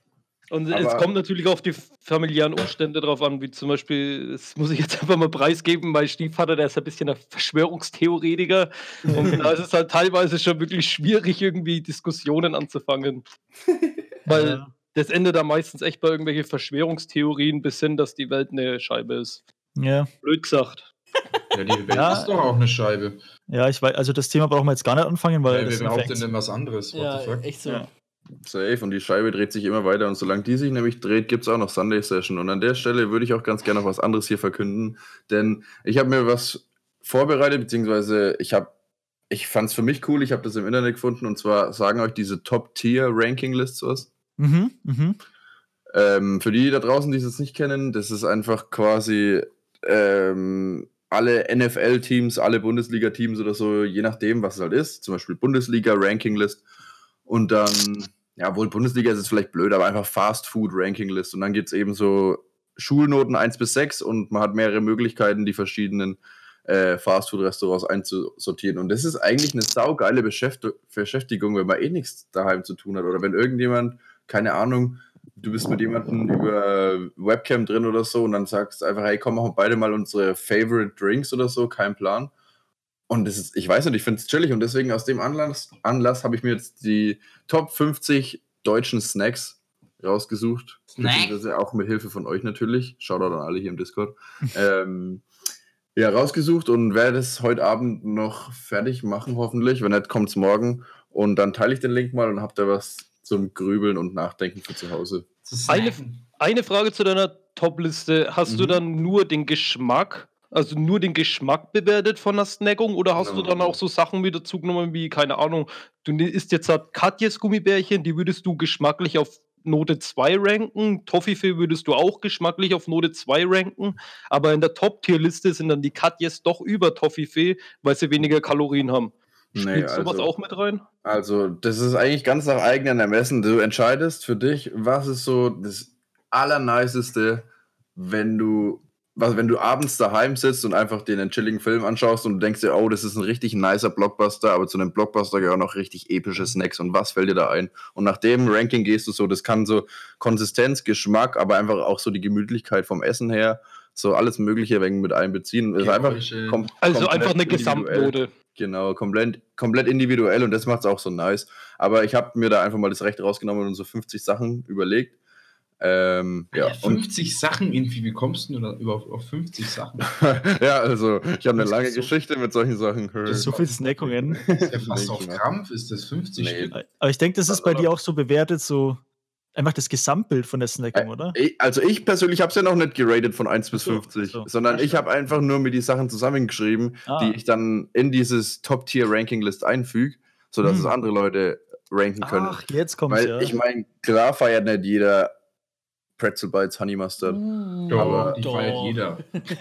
Und es Aber- kommt natürlich auf die familiären Umstände drauf an, wie zum Beispiel, das muss ich jetzt <laughs> einfach mal preisgeben, mein Stiefvater, der ist ein bisschen ein Verschwörungstheoretiker. Und da ist es halt teilweise schon wirklich schwierig, irgendwie Diskussionen anzufangen. <laughs> Weil Ja. das endet dann meistens echt bei irgendwelchen Verschwörungstheorien bis hin, dass die Welt eine Scheibe ist. Ja, Blöd gesagt. Ja, die Welt Ja. ist doch auch eine Scheibe. ja, ich weiß, also das Thema brauchen wir jetzt gar nicht anfangen, weil Wer das behauptet Infekt- denn was anderes? What the Ja, fuck? echt so. Ja. Safe und die Scheibe dreht sich immer weiter und solange die sich nämlich dreht, gibt es auch noch Sunday Session und an der Stelle würde ich auch ganz gerne noch was anderes hier verkünden, denn ich habe mir was vorbereitet, beziehungsweise ich habe, ich fand es für mich cool, ich habe das im Internet gefunden und zwar sagen euch diese Top-Tier-Ranking-Lists was. Mhm, mhm. Ähm, für die da draußen, die es jetzt nicht kennen, das ist einfach quasi ähm, alle NFL-Teams, alle Bundesliga-Teams oder so, je nachdem, was es halt ist. Zum Beispiel Bundesliga-Ranking-List und dann, ja, wohl Bundesliga ist es vielleicht blöd, aber einfach Fast-Food-Ranking-List. Und dann gibt es eben so Schulnoten 1 bis 6 und man hat mehrere Möglichkeiten, die verschiedenen äh, Fastfood-Restaurants einzusortieren. Und das ist eigentlich eine saugeile Beschäfti Beschäftigung, wenn man eh nichts daheim zu tun hat. Oder wenn irgendjemand, keine Ahnung, du bist mit jemandem über Webcam drin oder so und dann sagst einfach, hey, komm, machen beide mal unsere Favorite Drinks oder so, kein Plan. Und das ist, ich weiß nicht, ich finde es chillig und deswegen aus dem Anlass, Anlass habe ich mir jetzt die Top 50 deutschen Snacks rausgesucht. Snack? Beziehungsweise auch mit Hilfe von euch natürlich. Shoutout an alle hier im Discord. <laughs> ähm, ja, rausgesucht und werde es heute Abend noch fertig machen, hoffentlich. Wenn nicht, kommt es morgen. Und dann teile ich den Link mal und habt ihr was zum Grübeln und Nachdenken für zu Hause. Eine, eine Frage zu deiner Top-Liste. Hast du Mhm. dann nur den Geschmack, also nur den Geschmack bewertet von der Snackung oder hast du dann Genau. auch so Sachen mit dazu genommen wie, keine Ahnung, du isst jetzt halt Katjes Gummibärchen, die würdest du geschmacklich auf Note 2 ranken, Toffifee würdest du auch geschmacklich auf Note 2 ranken, aber in der Top-Tier-Liste sind dann die Katjes doch über Toffifee, weil sie weniger Kalorien haben. Spielt Nee, sowas also- auch mit rein? Also, das ist eigentlich ganz nach eigenem Ermessen. Du entscheidest für dich, was ist so das Allerniceste, wenn du was, wenn du abends daheim sitzt und einfach den einen chilligen Film anschaust und du denkst dir, oh, das ist ein richtig nicer Blockbuster, aber zu einem Blockbuster gehören auch noch richtig epische Snacks und was fällt dir da ein? Und nach dem Ranking gehst du so, das kann so Konsistenz, Geschmack, aber einfach auch so die Gemütlichkeit vom Essen her, so alles Mögliche wegen mit einbeziehen. Ist einfach kom Also einfach eine. Gesamtnote. Genau, komplett, komplett individuell und das macht es auch so nice. Aber ich habe mir da einfach mal das Recht rausgenommen und so 50 Sachen überlegt. Ähm, ja, Ja, 50 Sachen irgendwie, wie kommst du da überhaupt auf 50 Sachen? <laughs> ja, also ich habe eine Das lange ist so- Geschichte mit solchen Sachen. So viel Snackungen. Ist ja fast auf. Krampf, ist das 50 Nee. Stück? Aber ich denke, das ist bei dir auch so bewertet, so einfach das Gesamtbild von der Snackung, oder? Also ich persönlich habe es ja noch nicht geratet von 1 bis Ach so, 50, ach so. sondern ich habe einfach nur mir die Sachen zusammengeschrieben, Ah. die ich dann in dieses Top-Tier-Ranking-List einfüge, sodass Hm. es andere Leute ranken können. Ach, jetzt kommt's Weil ja. ich meine, klar feiert nicht jeder Pretzel Bites Honey Mustard. Doch, Aber- die feiert jeder. <laughs>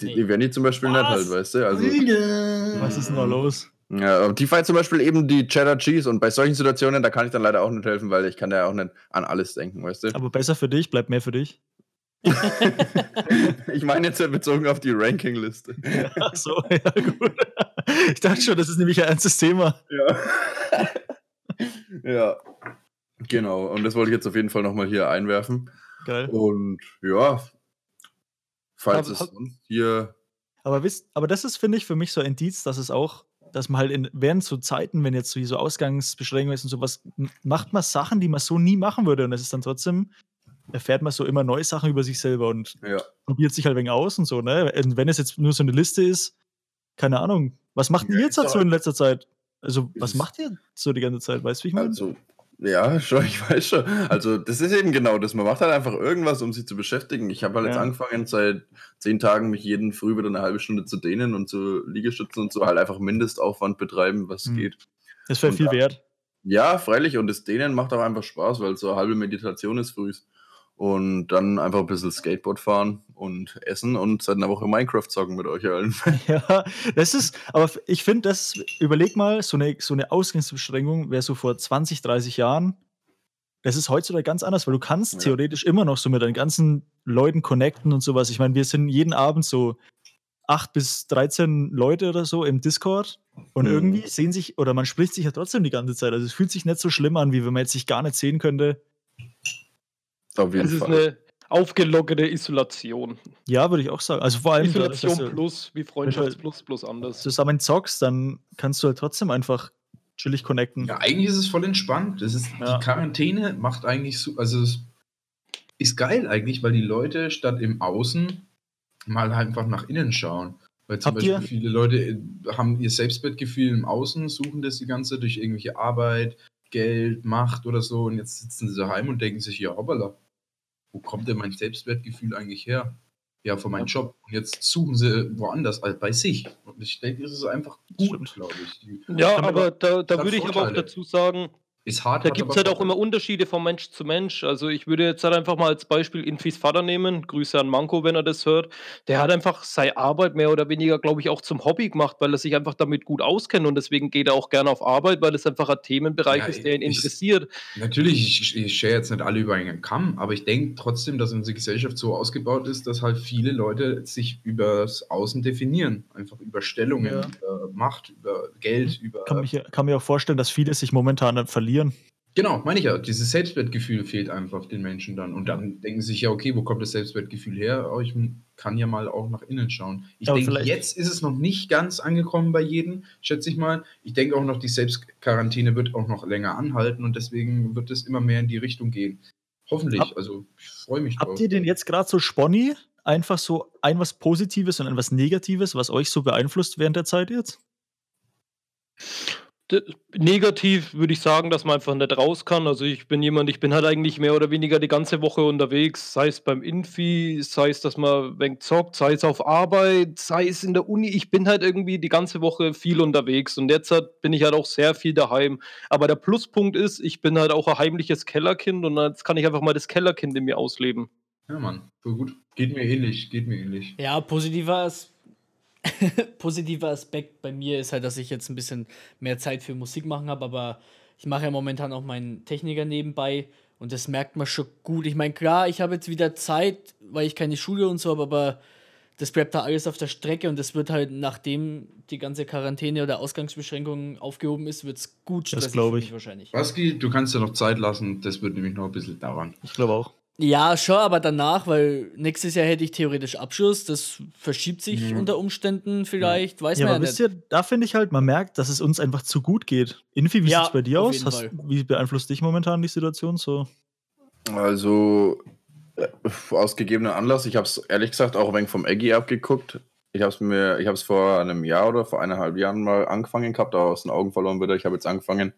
Die, Nee. die werden die zum Beispiel nicht Was? halt, weißt du? Also, Was ist denn da los? ja, die feiert zum Beispiel eben die Cheddar Cheese und bei solchen Situationen, da kann ich dann leider auch nicht helfen, weil ich kann ja auch nicht an alles denken, weißt du? Aber besser für dich, bleibt mehr für dich. <laughs> Ich meine jetzt ja bezogen auf die Ranking-Liste. <laughs> Ach so, ja, gut. Ich dachte schon, das ist nämlich ein ernstes Thema. Ja. ja. Genau, und das wollte ich jetzt auf jeden Fall nochmal hier einwerfen. Geil. Und ja, falls Hab- es sonst hier. Aber wisst, aber das ist, finde ich, für mich so ein Indiz, dass es auch, dass man halt in, während so Zeiten, wenn jetzt so, so Ausgangsbeschränkungen ist und sowas, macht man Sachen, die man so nie machen würde. Und es ist dann trotzdem, erfährt man so immer neue Sachen über sich selber und Ja. probiert sich halt wegen aus und so, ne? Und wenn es jetzt nur so eine Liste ist, keine Ahnung. Was macht ihr Ja, jetzt halt so doch- in letzter Zeit? Also, was macht ihr so die ganze Zeit? Weißt du, wie ich meine? Also, ja, schon, <laughs> ich weiß schon. Also, das ist eben genau das. Man macht halt einfach irgendwas, um sich zu beschäftigen. Ich habe halt jetzt Ja. angefangen, seit zehn Tagen mich jeden Früh wieder eine halbe Stunde zu dehnen und zu Liegestützen und so halt einfach Mindestaufwand betreiben, was Hm. geht. das wäre viel dann- wert. Ja, freilich. Und das Dehnen macht auch einfach Spaß, weil es so eine halbe Meditation ist früh. Und dann einfach ein bisschen Skateboard fahren und essen und seit einer Woche Minecraft zocken mit euch allen. <laughs> Ja, das ist, aber ich finde, das, überleg mal, so eine, so eine Ausgangsbeschränkung wäre so vor 20, 30 Jahren. Das ist heutzutage ganz anders, weil du kannst Ja. theoretisch immer noch so mit deinen ganzen Leuten connecten und sowas. Ich meine, wir sind jeden Abend so 8 bis 13 Leute oder so im Discord und Mhm. irgendwie sehen sich, oder man spricht sich ja trotzdem die ganze Zeit. Also es fühlt sich nicht so schlimm an, wie wenn man jetzt sich gar nicht sehen könnte. Auf jeden Es ist Fall. eine aufgelockerte Isolation. Ja, würde ich auch sagen. Also vor allem, Isolation du plus, wie Freundschaft plus, plus anders. zusammen zockst, dann kannst du halt trotzdem einfach chillig connecten. Ja, eigentlich ist es voll entspannt. Das ist, Ja. Die Quarantäne macht eigentlich so, also es ist geil eigentlich, weil die Leute statt im Außen mal einfach nach innen schauen. Weil zum Habt ihr- Beispiel viele Leute äh, haben ihr Selbstwertgefühl im Außen, suchen das die ganze durch irgendwelche Arbeit, Geld, Macht oder so und jetzt sitzen sie daheim und denken sich, ja hoppala, wo kommt denn mein Selbstwertgefühl eigentlich her? Ja, von meinem Job. Und jetzt suchen sie woanders, als bei sich. Und ich denke, das ist einfach gut, Stimmt. glaube ich. Die- Ja, aber da, da würde ich aber auch dazu sagen, Ist hart. da gibt es halt auch immer Unterschiede von Mensch zu Mensch. Also ich würde jetzt halt einfach mal als Beispiel Infis Vater nehmen. Grüße an Manko, wenn er das hört. Der hat einfach seine Arbeit mehr oder weniger, glaube ich, auch zum Hobby gemacht, weil er sich einfach damit gut auskennt und deswegen geht er auch gerne auf Arbeit, weil es einfach ein Themenbereich Ja, ist, der ihn ich- interessiert. Natürlich, ich, ich share jetzt nicht alle über einen Kamm, aber ich denke trotzdem, dass unsere Gesellschaft so ausgebaut ist, dass halt viele Leute sich übers Außen definieren. Einfach über Stellungen, Ja. über Macht, über Geld, über. Kann, mich, kann mir auch vorstellen, dass viele sich momentan dann verlieren. Genau, meine ich ja. Dieses Selbstwertgefühl fehlt einfach den Menschen dann. Und dann denken sie sich ja, okay, wo kommt das Selbstwertgefühl her? Oh, ich kann ja mal auch nach innen schauen. Ich Aber denke, vielleicht- jetzt ist es noch nicht ganz angekommen bei jedem, schätze ich mal. Ich denke auch noch, die Selbstquarantäne wird auch noch länger anhalten und deswegen wird es immer mehr in die Richtung gehen. Hoffentlich. Hab- also, ich freue mich drauf. Habt ihr denn jetzt gerade so Sponny einfach so ein was Positives und ein was Negatives, was euch so beeinflusst während der Zeit jetzt? Negativ würde ich sagen, dass man einfach nicht raus kann. Also ich bin jemand, ich bin halt eigentlich mehr oder weniger die ganze Woche unterwegs, sei es beim Infi, sei es, dass man wenig zockt, sei es auf Arbeit, sei es in der Uni. Ich bin halt irgendwie die ganze Woche viel unterwegs und jetzt halt bin ich halt auch sehr viel daheim. Aber der Pluspunkt ist, ich bin halt auch ein heimliches Kellerkind und jetzt kann ich einfach mal das Kellerkind in mir ausleben. Ja, Mann, voll gut. Geht mir ähnlich, geht mir ähnlich. Ja, positiver, As <laughs> positiver Aspekt bei mir ist halt, dass ich jetzt ein bisschen mehr Zeit für Musik machen habe, aber ich mache ja momentan auch meinen Techniker nebenbei und das merkt man schon gut. Ich meine, klar, ich habe jetzt wieder Zeit, weil ich keine Schule und so habe, aber das bleibt da alles auf der Strecke und das wird halt, nachdem die ganze Quarantäne oder Ausgangsbeschränkung aufgehoben ist, wird es gut stressig glaub für ich. mich wahrscheinlich. Baski, du kannst ja noch Zeit lassen, das wird nämlich noch ein bisschen dauern. Ich glaube auch. Ja, schon, aber danach, weil nächstes Jahr hätte ich theoretisch Abschluss, das verschiebt sich Mhm. unter Umständen vielleicht, weiß Ja, man ja aber nicht. wisst ihr, da finde ich halt, man merkt, dass es uns einfach zu gut geht. Infi, wie Ja, sieht es bei dir aus? Hast, wie beeinflusst dich momentan die Situation so? Also, äh, aus gegebenem Anlass, ich habe es ehrlich gesagt auch ein wenig vom Eggy abgeguckt. Ich habe es mir, ich habe es vor einem Jahr oder vor eineinhalb Jahren mal angefangen gehabt, aber aus den Augen verloren wieder. Ich habe jetzt angefangen,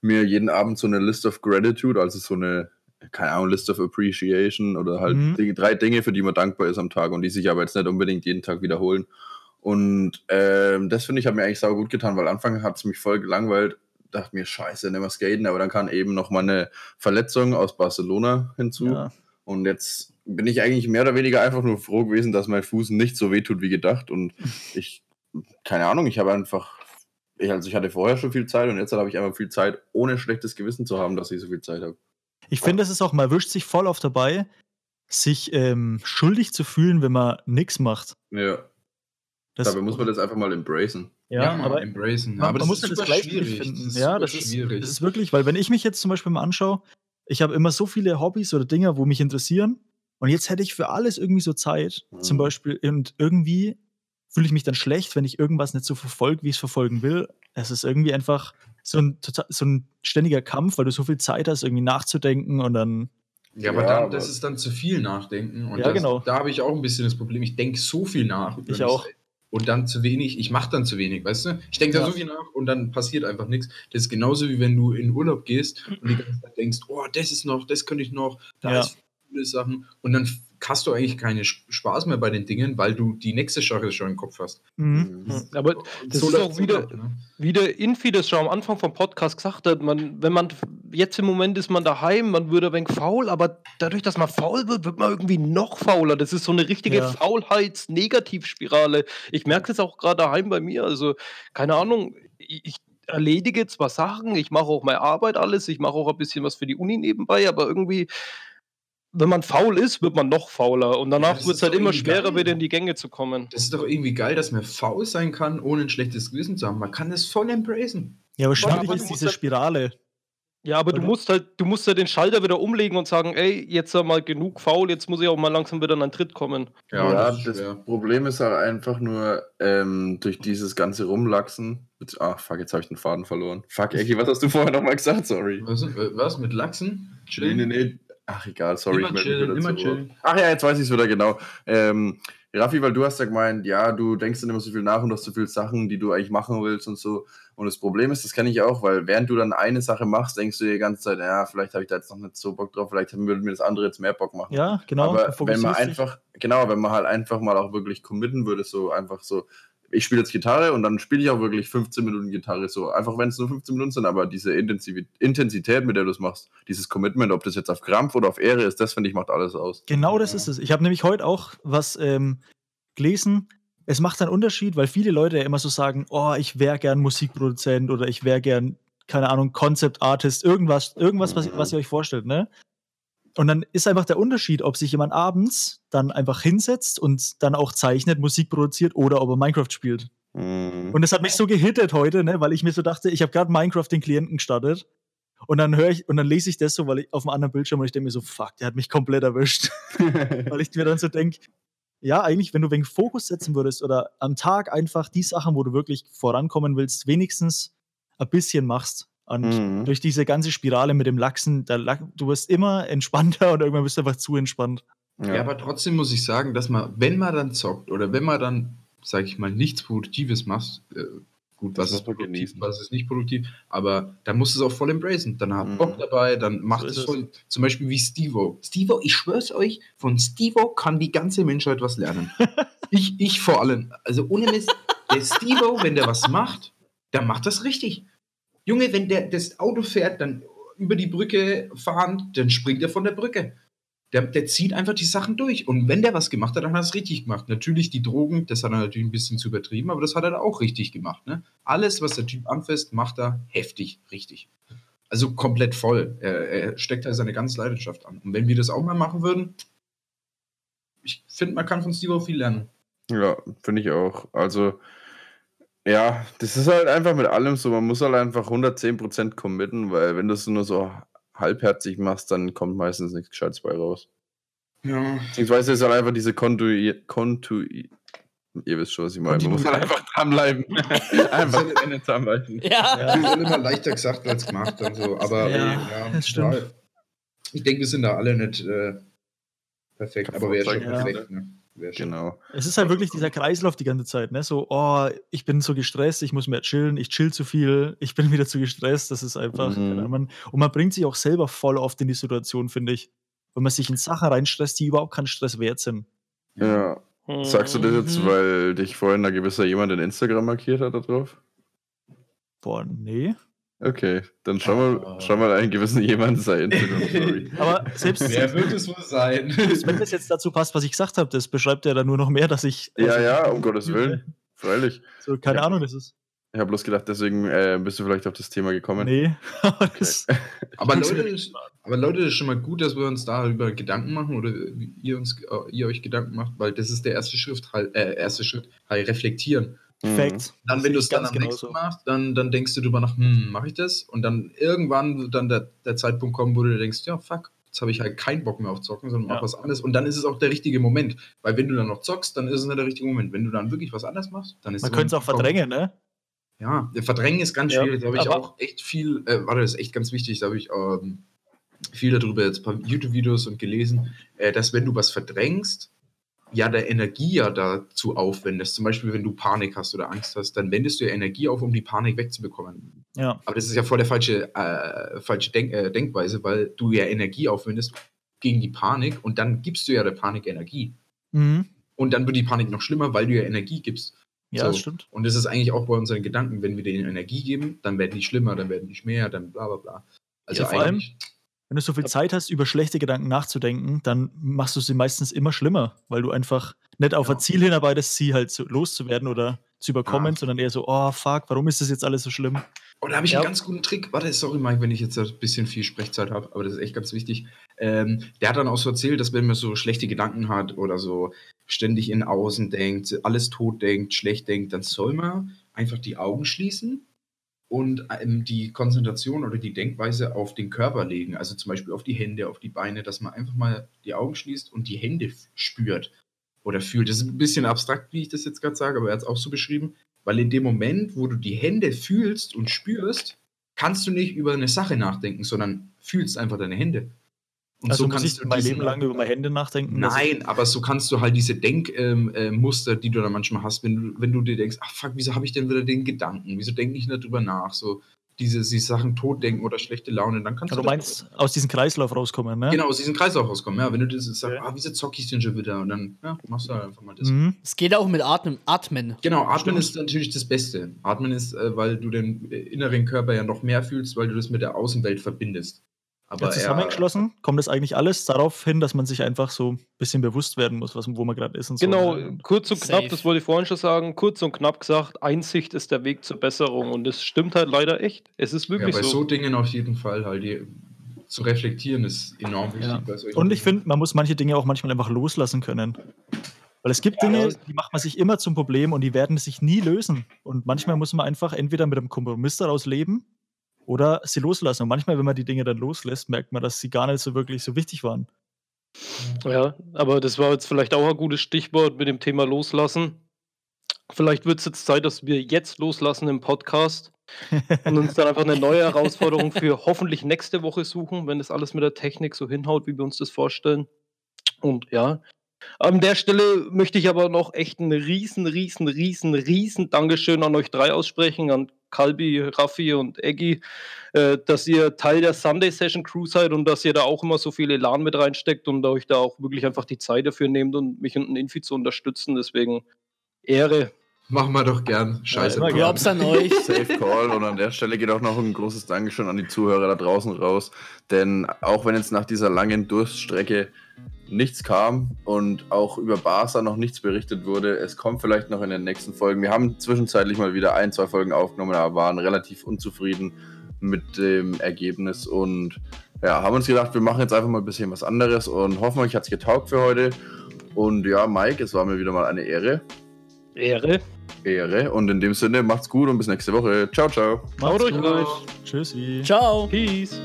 mir jeden Abend so eine List of Gratitude, also so eine, keine Ahnung, List of Appreciation oder halt Mhm. die drei Dinge, für die man dankbar ist am Tag und die sich aber jetzt nicht unbedingt jeden Tag wiederholen. Und ähm, das finde ich, hat mir eigentlich sau gut getan, weil Anfang hat es mich voll gelangweilt. Dachte mir, scheiße, nicht mehr skaten, aber dann kam eben noch mal eine Verletzung aus Barcelona hinzu. Ja. Und jetzt bin ich eigentlich mehr oder weniger einfach nur froh gewesen, dass mein Fuß nicht so wehtut wie gedacht. Und <laughs> ich, keine Ahnung, ich habe einfach, ich, also ich hatte vorher schon viel Zeit und jetzt habe ich einfach viel Zeit, ohne schlechtes Gewissen zu haben, dass ich so viel Zeit habe. Ich finde, es ist auch, man erwischt sich voll auf dabei, sich ähm, schuldig zu fühlen, wenn man nichts macht. Ja, Das, dabei muss man das einfach mal embracen. ja, mal aber embracen. man, aber man muss ist ja das schwierig. finden. Das ja, das ist, schwierig. das ist wirklich, weil wenn ich mich jetzt zum Beispiel mal anschaue, ich habe immer so viele Hobbys oder Dinge, wo mich interessieren und jetzt hätte ich für alles irgendwie so Zeit, zum Mhm. Beispiel, und irgendwie fühle ich mich dann schlecht, wenn ich irgendwas nicht so verfolge, wie ich es verfolgen will. Es ist irgendwie einfach so ein, total, so ein ständiger Kampf, weil du so viel Zeit hast, irgendwie nachzudenken und dann, Ja, aber Ja, dann, aber- das ist dann zu viel Nachdenken. Und Ja, das, genau. da habe ich auch ein bisschen das Problem. Ich denke so viel nach. Ich auch. Und dann zu wenig, ich mache dann zu wenig, weißt du? Ich denke da Ja. so viel nach und dann passiert einfach nichts. Das ist genauso wie wenn du in Urlaub gehst und die ganze Zeit denkst, oh, das ist noch, das könnte ich noch, da Ja. ist viele Sachen. Und dann hast du eigentlich keinen Spaß mehr bei den Dingen, weil du die nächste Sache schon im Kopf hast. mhm. Aber Und das ist läuft's auch wieder- ab, ne? wie der Infi das schon am Anfang vom Podcast gesagt hat, man, wenn man jetzt im Moment ist man daheim, man würde ein wenig faul, aber dadurch, dass man faul wird, wird man irgendwie noch fauler. Das ist so eine richtige Ja. Faulheits-Negativspirale. Ich merke das auch gerade daheim bei mir. Also, keine Ahnung, ich, ich erledige zwar Sachen, ich mache auch meine Arbeit alles, ich mache auch ein bisschen was für die Uni nebenbei, aber irgendwie, wenn man faul ist, wird man noch fauler und danach das wird es halt immer schwerer, geil. wieder in die Gänge zu kommen. Das ist doch irgendwie geil, dass man faul sein kann, ohne ein schlechtes Gewissen zu haben. Man kann das voll embracen. ja, aber schwierig du ist musst diese halt- Spirale. Ja, aber du Oder? musst halt, du musst ja den Schalter wieder umlegen und sagen, ey, jetzt ist mal genug faul, jetzt muss ich auch mal langsam wieder an einen Tritt kommen. Ja, das das, schwer. Problem ist halt einfach nur, ähm, durch dieses ganze Rumlachsen. Ach, fuck, jetzt habe ich den Faden verloren. Fuck, Ecki, was hast du vorher nochmal gesagt? Sorry. Was, was mit Lachsen? Nee, nee, nee. Ach, egal, sorry. Immer chillen, immer chillen. Ach ja, jetzt weiß ich es wieder genau. Ähm, Raffi, weil du hast ja gemeint, ja, du denkst dann immer so viel nach und hast so viele Sachen, die du eigentlich machen willst und so. Und das Problem ist, das kenne ich auch, weil während du dann eine Sache machst, denkst du dir die ganze Zeit, ja, vielleicht habe ich da jetzt noch nicht so Bock drauf, vielleicht würde mir das andere jetzt mehr Bock machen. Ja, genau. Aber wenn man einfach, genau, wenn man halt einfach mal auch wirklich committen würde, so einfach so, ich spiele jetzt Gitarre und dann spiele ich auch wirklich 15 Minuten Gitarre, so einfach wenn es nur 15 Minuten sind, aber diese Intensiv Intensität, mit der du es machst, dieses Commitment, ob das jetzt auf Krampf oder auf Ehre ist, das finde ich macht alles aus. Genau das ist es. Ich habe nämlich heute auch was ähm, gelesen. Es macht einen Unterschied, weil viele Leute ja immer so sagen, oh, ich wäre gern Musikproduzent oder ich wäre gern, keine Ahnung, Concept Artist, irgendwas, irgendwas, was, was ihr euch vorstellt, ne? Und dann ist einfach der Unterschied, ob sich jemand abends dann einfach hinsetzt und dann auch zeichnet, Musik produziert oder ob er Minecraft spielt. Mhm. Und das hat mich so gehittet heute, ne, weil ich mir so dachte, ich habe gerade Minecraft den Klienten gestartet. Und dann höre ich und dann lese ich das so, weil ich auf einem anderen Bildschirm und ich denke mir so, fuck, der hat mich komplett erwischt. <laughs> weil ich mir dann so denke, ja, eigentlich, wenn du wegen Fokus setzen würdest oder am Tag einfach die Sachen, wo du wirklich vorankommen willst, wenigstens ein bisschen machst. Und Mhm. durch diese ganze Spirale mit dem Lachsen, da, du wirst immer entspannter <laughs> und irgendwann bist du einfach zu entspannt. Ja. aber trotzdem muss ich sagen, dass man, wenn man dann zockt oder wenn man dann, sag ich mal, nichts Produktives macht, äh, gut, was Das ist produktiv, genießen. was ist nicht produktiv, aber dann musst du es auch voll embracen. Dann hat Mhm. Bock dabei, dann macht ist es es. voll. Zum Beispiel wie Stevo. Stevo, ich schwör's euch, von Stevo kann die ganze Menschheit was lernen. <laughs> ich, ich vor allem. Also ohne Mist, der Stevo, wenn der was macht, dann macht das richtig. Junge, wenn der das Auto fährt, dann über die Brücke fahren, dann springt er von der Brücke. Der, der zieht einfach die Sachen durch. Und wenn der was gemacht hat, dann hat er es richtig gemacht. Natürlich die Drogen, das hat er natürlich ein bisschen zu übertrieben, aber das hat er da auch richtig gemacht. Ne? Alles, was der Typ anfasst, macht er heftig, richtig. Also komplett voll. Er, er steckt da seine ganze Leidenschaft an. Und wenn wir das auch mal machen würden, ich finde, man kann von Steve auch viel lernen. Ja, finde ich auch. Also, ja, das ist halt einfach mit allem so. Man muss halt einfach 110% committen, weil wenn du es nur so halbherzig machst, dann kommt meistens nichts Gescheites bei raus. Ja. Beziehungsweise ist halt einfach diese Kontu... Kontu ihr wisst schon, was ich meine. Man muss halt einfach dranbleiben. <laughs> einfach dranbleiben. Ja. Das ist immer leichter gesagt als gemacht und so. Aber Ja, ey, ja, das stimmt. ja. Ich denke, wir sind da alle nicht äh, perfekt, aber wäre schon Ja. perfekt. Ne? Genau. Es ist halt wirklich dieser Kreislauf die ganze Zeit, ne? So, oh, ich bin so gestresst, ich muss mehr chillen, ich chill zu viel, ich bin <laughs> wieder zu gestresst. Das ist einfach. Mhm. keine Ahnung, man, und man bringt sich auch selber voll oft in die Situation, finde ich. Wenn man sich in Sachen reinstresst, die überhaupt keinen Stress wert sind. Ja. Sagst du das jetzt, Mhm. weil dich vorhin ein gewisser jemand in Instagram markiert hat da drauf? Boah, nee. Okay, dann schau mal, schau mal einen gewissen jemand sein. <laughs> Aber selbst, Wer wird es wohl sein? <laughs> wenn das jetzt dazu passt, was ich gesagt habe, das beschreibt ja dann nur noch mehr, dass ich. ja, also, ja, um Gottes Willen. Freilich. So, keine Ja. Ahnung, das ist. Ich habe bloß gedacht, deswegen äh, bist du vielleicht auf das Thema gekommen. Nee. <laughs> aber Leute, ist- aber Leute, das ist schon mal gut, dass wir uns darüber Gedanken machen oder wie ihr uns äh, ihr euch Gedanken macht, weil das ist der erste Schritt, halt, äh, erste Schritt, halt reflektieren. Mhm. Facts. Dann, Das wenn du es dann ganz am nächsten genauso. machst, dann, dann denkst du drüber nach, hm, mache ich das? Und dann irgendwann wird dann der, der Zeitpunkt kommen, wo du dir denkst, ja, fuck, jetzt habe ich halt keinen Bock mehr auf Zocken, sondern mach Ja. was anderes. Und dann ist es auch der richtige Moment. Weil wenn du dann noch zockst, dann ist es nicht der richtige Moment. Wenn du dann wirklich was anderes machst, dann ist Man der könnte es auch verdrängen, ne? Ja, der Verdrängen ist ganz Ja, schwierig. Da habe ich auch echt viel, äh, warte, das ist echt ganz wichtig, da habe ich ähm, viel darüber jetzt ein paar YouTube-Videos und gelesen, äh, dass wenn du was verdrängst, ja, der Energie ja dazu aufwendest. Zum Beispiel, wenn du Panik hast oder Angst hast, dann wendest du ja Energie auf, um die Panik wegzubekommen. Ja. Aber das ist ja voll der falsche, äh, falsche Denk äh, Denkweise, weil du ja Energie aufwendest gegen die Panik und dann gibst du ja der Panik Energie. Mhm. Und dann wird die Panik noch schlimmer, weil du ja Energie gibst. Ja, So. das stimmt. Und das ist eigentlich auch bei unseren Gedanken, wenn wir denen Energie geben, dann werden die schlimmer, dann werden die mehr, dann bla bla bla. Also Ja, vor allem- Wenn du so viel Zeit hast, über schlechte Gedanken nachzudenken, dann machst du sie meistens immer schlimmer, weil du einfach nicht auf Ja. ein Ziel hinarbeitest, sie halt so loszuwerden oder zu überkommen, Ja. sondern eher so, oh fuck, warum ist das jetzt alles so schlimm? Und da habe ich Ja. einen ganz guten Trick. Warte, sorry, Mike, wenn ich jetzt ein bisschen viel Sprechzeit habe, aber das ist echt ganz wichtig. Ähm, der hat dann auch so erzählt, dass wenn man so schlechte Gedanken hat oder so ständig in Außen denkt, alles tot denkt, schlecht denkt, dann soll man einfach die Augen schließen und ähm, die Konzentration oder die Denkweise auf den Körper legen. Also zum Beispiel auf die Hände, auf die Beine, dass man einfach mal die Augen schließt und die Hände spürt oder fühlt. Das ist ein bisschen abstrakt, wie ich das jetzt gerade sage, aber er hat es auch so beschrieben. Weil in dem Moment, wo du die Hände fühlst und spürst, kannst du nicht über eine Sache nachdenken, sondern fühlst einfach deine Hände. Und also muss kannst ich du mein Leben lang über meine Hände nachdenken. Nein, aber so kannst du halt diese Denkmuster, ähm, äh, die du dann manchmal hast, wenn du, wenn du dir denkst, ach fuck, wieso habe ich denn wieder den Gedanken? Wieso denke ich nicht drüber nach? So diese, diese Sachen totdenken oder schlechte Laune, dann kannst Ja, du. du meinst, aus diesem Kreislauf rauskommen, ne? Genau, aus diesem Kreislauf rauskommen. Ja, wenn du das sagst, Ja. ah, wieso zocke ich denn schon wieder? Und dann ja, machst du halt einfach mal das. Mhm. Es geht auch mit Atmen. Atmen. Genau, Atmen Stimmt. ist natürlich das Beste. Atmen ist, äh, weil du den äh, inneren Körper ja noch mehr fühlst, weil du das mit der Außenwelt verbindest. Aber Ja, zusammengeschlossen kommt das eigentlich alles darauf hin, dass man sich einfach so ein bisschen bewusst werden muss, was, wo man gerade ist und Genau, so. ne? kurz und knapp, Safe. das wollte ich vorhin schon sagen, kurz und knapp gesagt, Einsicht ist der Weg zur Besserung und das stimmt halt leider echt. Es ist Ja, wirklich bei so. so. Dingen auf jeden Fall halt die, zu reflektieren ist enorm wichtig. Ja. Und ich finde, man muss manche Dinge auch manchmal einfach loslassen können. Weil es gibt Dinge, die macht man sich immer zum Problem und die werden sich nie lösen. Und manchmal muss man einfach entweder mit einem Kompromiss daraus leben oder sie loslassen. Und manchmal, wenn man die Dinge dann loslässt, merkt man, dass sie gar nicht so wirklich so wichtig waren. Ja, aber das war jetzt vielleicht auch ein gutes Stichwort mit dem Thema Loslassen. Vielleicht wird es jetzt Zeit, dass wir jetzt loslassen im Podcast und uns dann einfach eine neue Herausforderung für <laughs> hoffentlich nächste Woche suchen, wenn das alles mit der Technik so hinhaut, wie wir uns das vorstellen. Und ja, an der Stelle möchte ich aber noch echt ein riesen, riesen, riesen, riesen Dankeschön an euch drei aussprechen, an Kalbi, Raffi und Eggy, äh, dass ihr Teil der Sunday Session Crew seid und dass ihr da auch immer so viel Elan mit reinsteckt und euch da auch wirklich einfach die Zeit dafür nehmt und mich und den Infi zu unterstützen. Deswegen Ehre. Machen wir doch gern. Scheiße. gern. Glaub's an euch. <laughs> Safe Call und an der Stelle geht auch noch ein großes Dankeschön an die Zuhörer da draußen raus, denn auch wenn jetzt nach dieser langen Durststrecke nichts kam und auch über Barca noch nichts berichtet wurde, es kommt vielleicht noch in den nächsten Folgen. Wir haben zwischenzeitlich mal wieder ein, zwei Folgen aufgenommen, aber waren relativ unzufrieden mit dem Ergebnis und ja, haben uns gedacht, wir machen jetzt einfach mal ein bisschen was anderes und hoffen, euch hat es getaugt für heute. Und ja, Mike, es war mir wieder mal eine Ehre. Ehre. Ehre. Und in dem Sinne, macht's gut und bis nächste Woche. Ciao, ciao. Haut euch. Tschüssi. Ciao. Peace.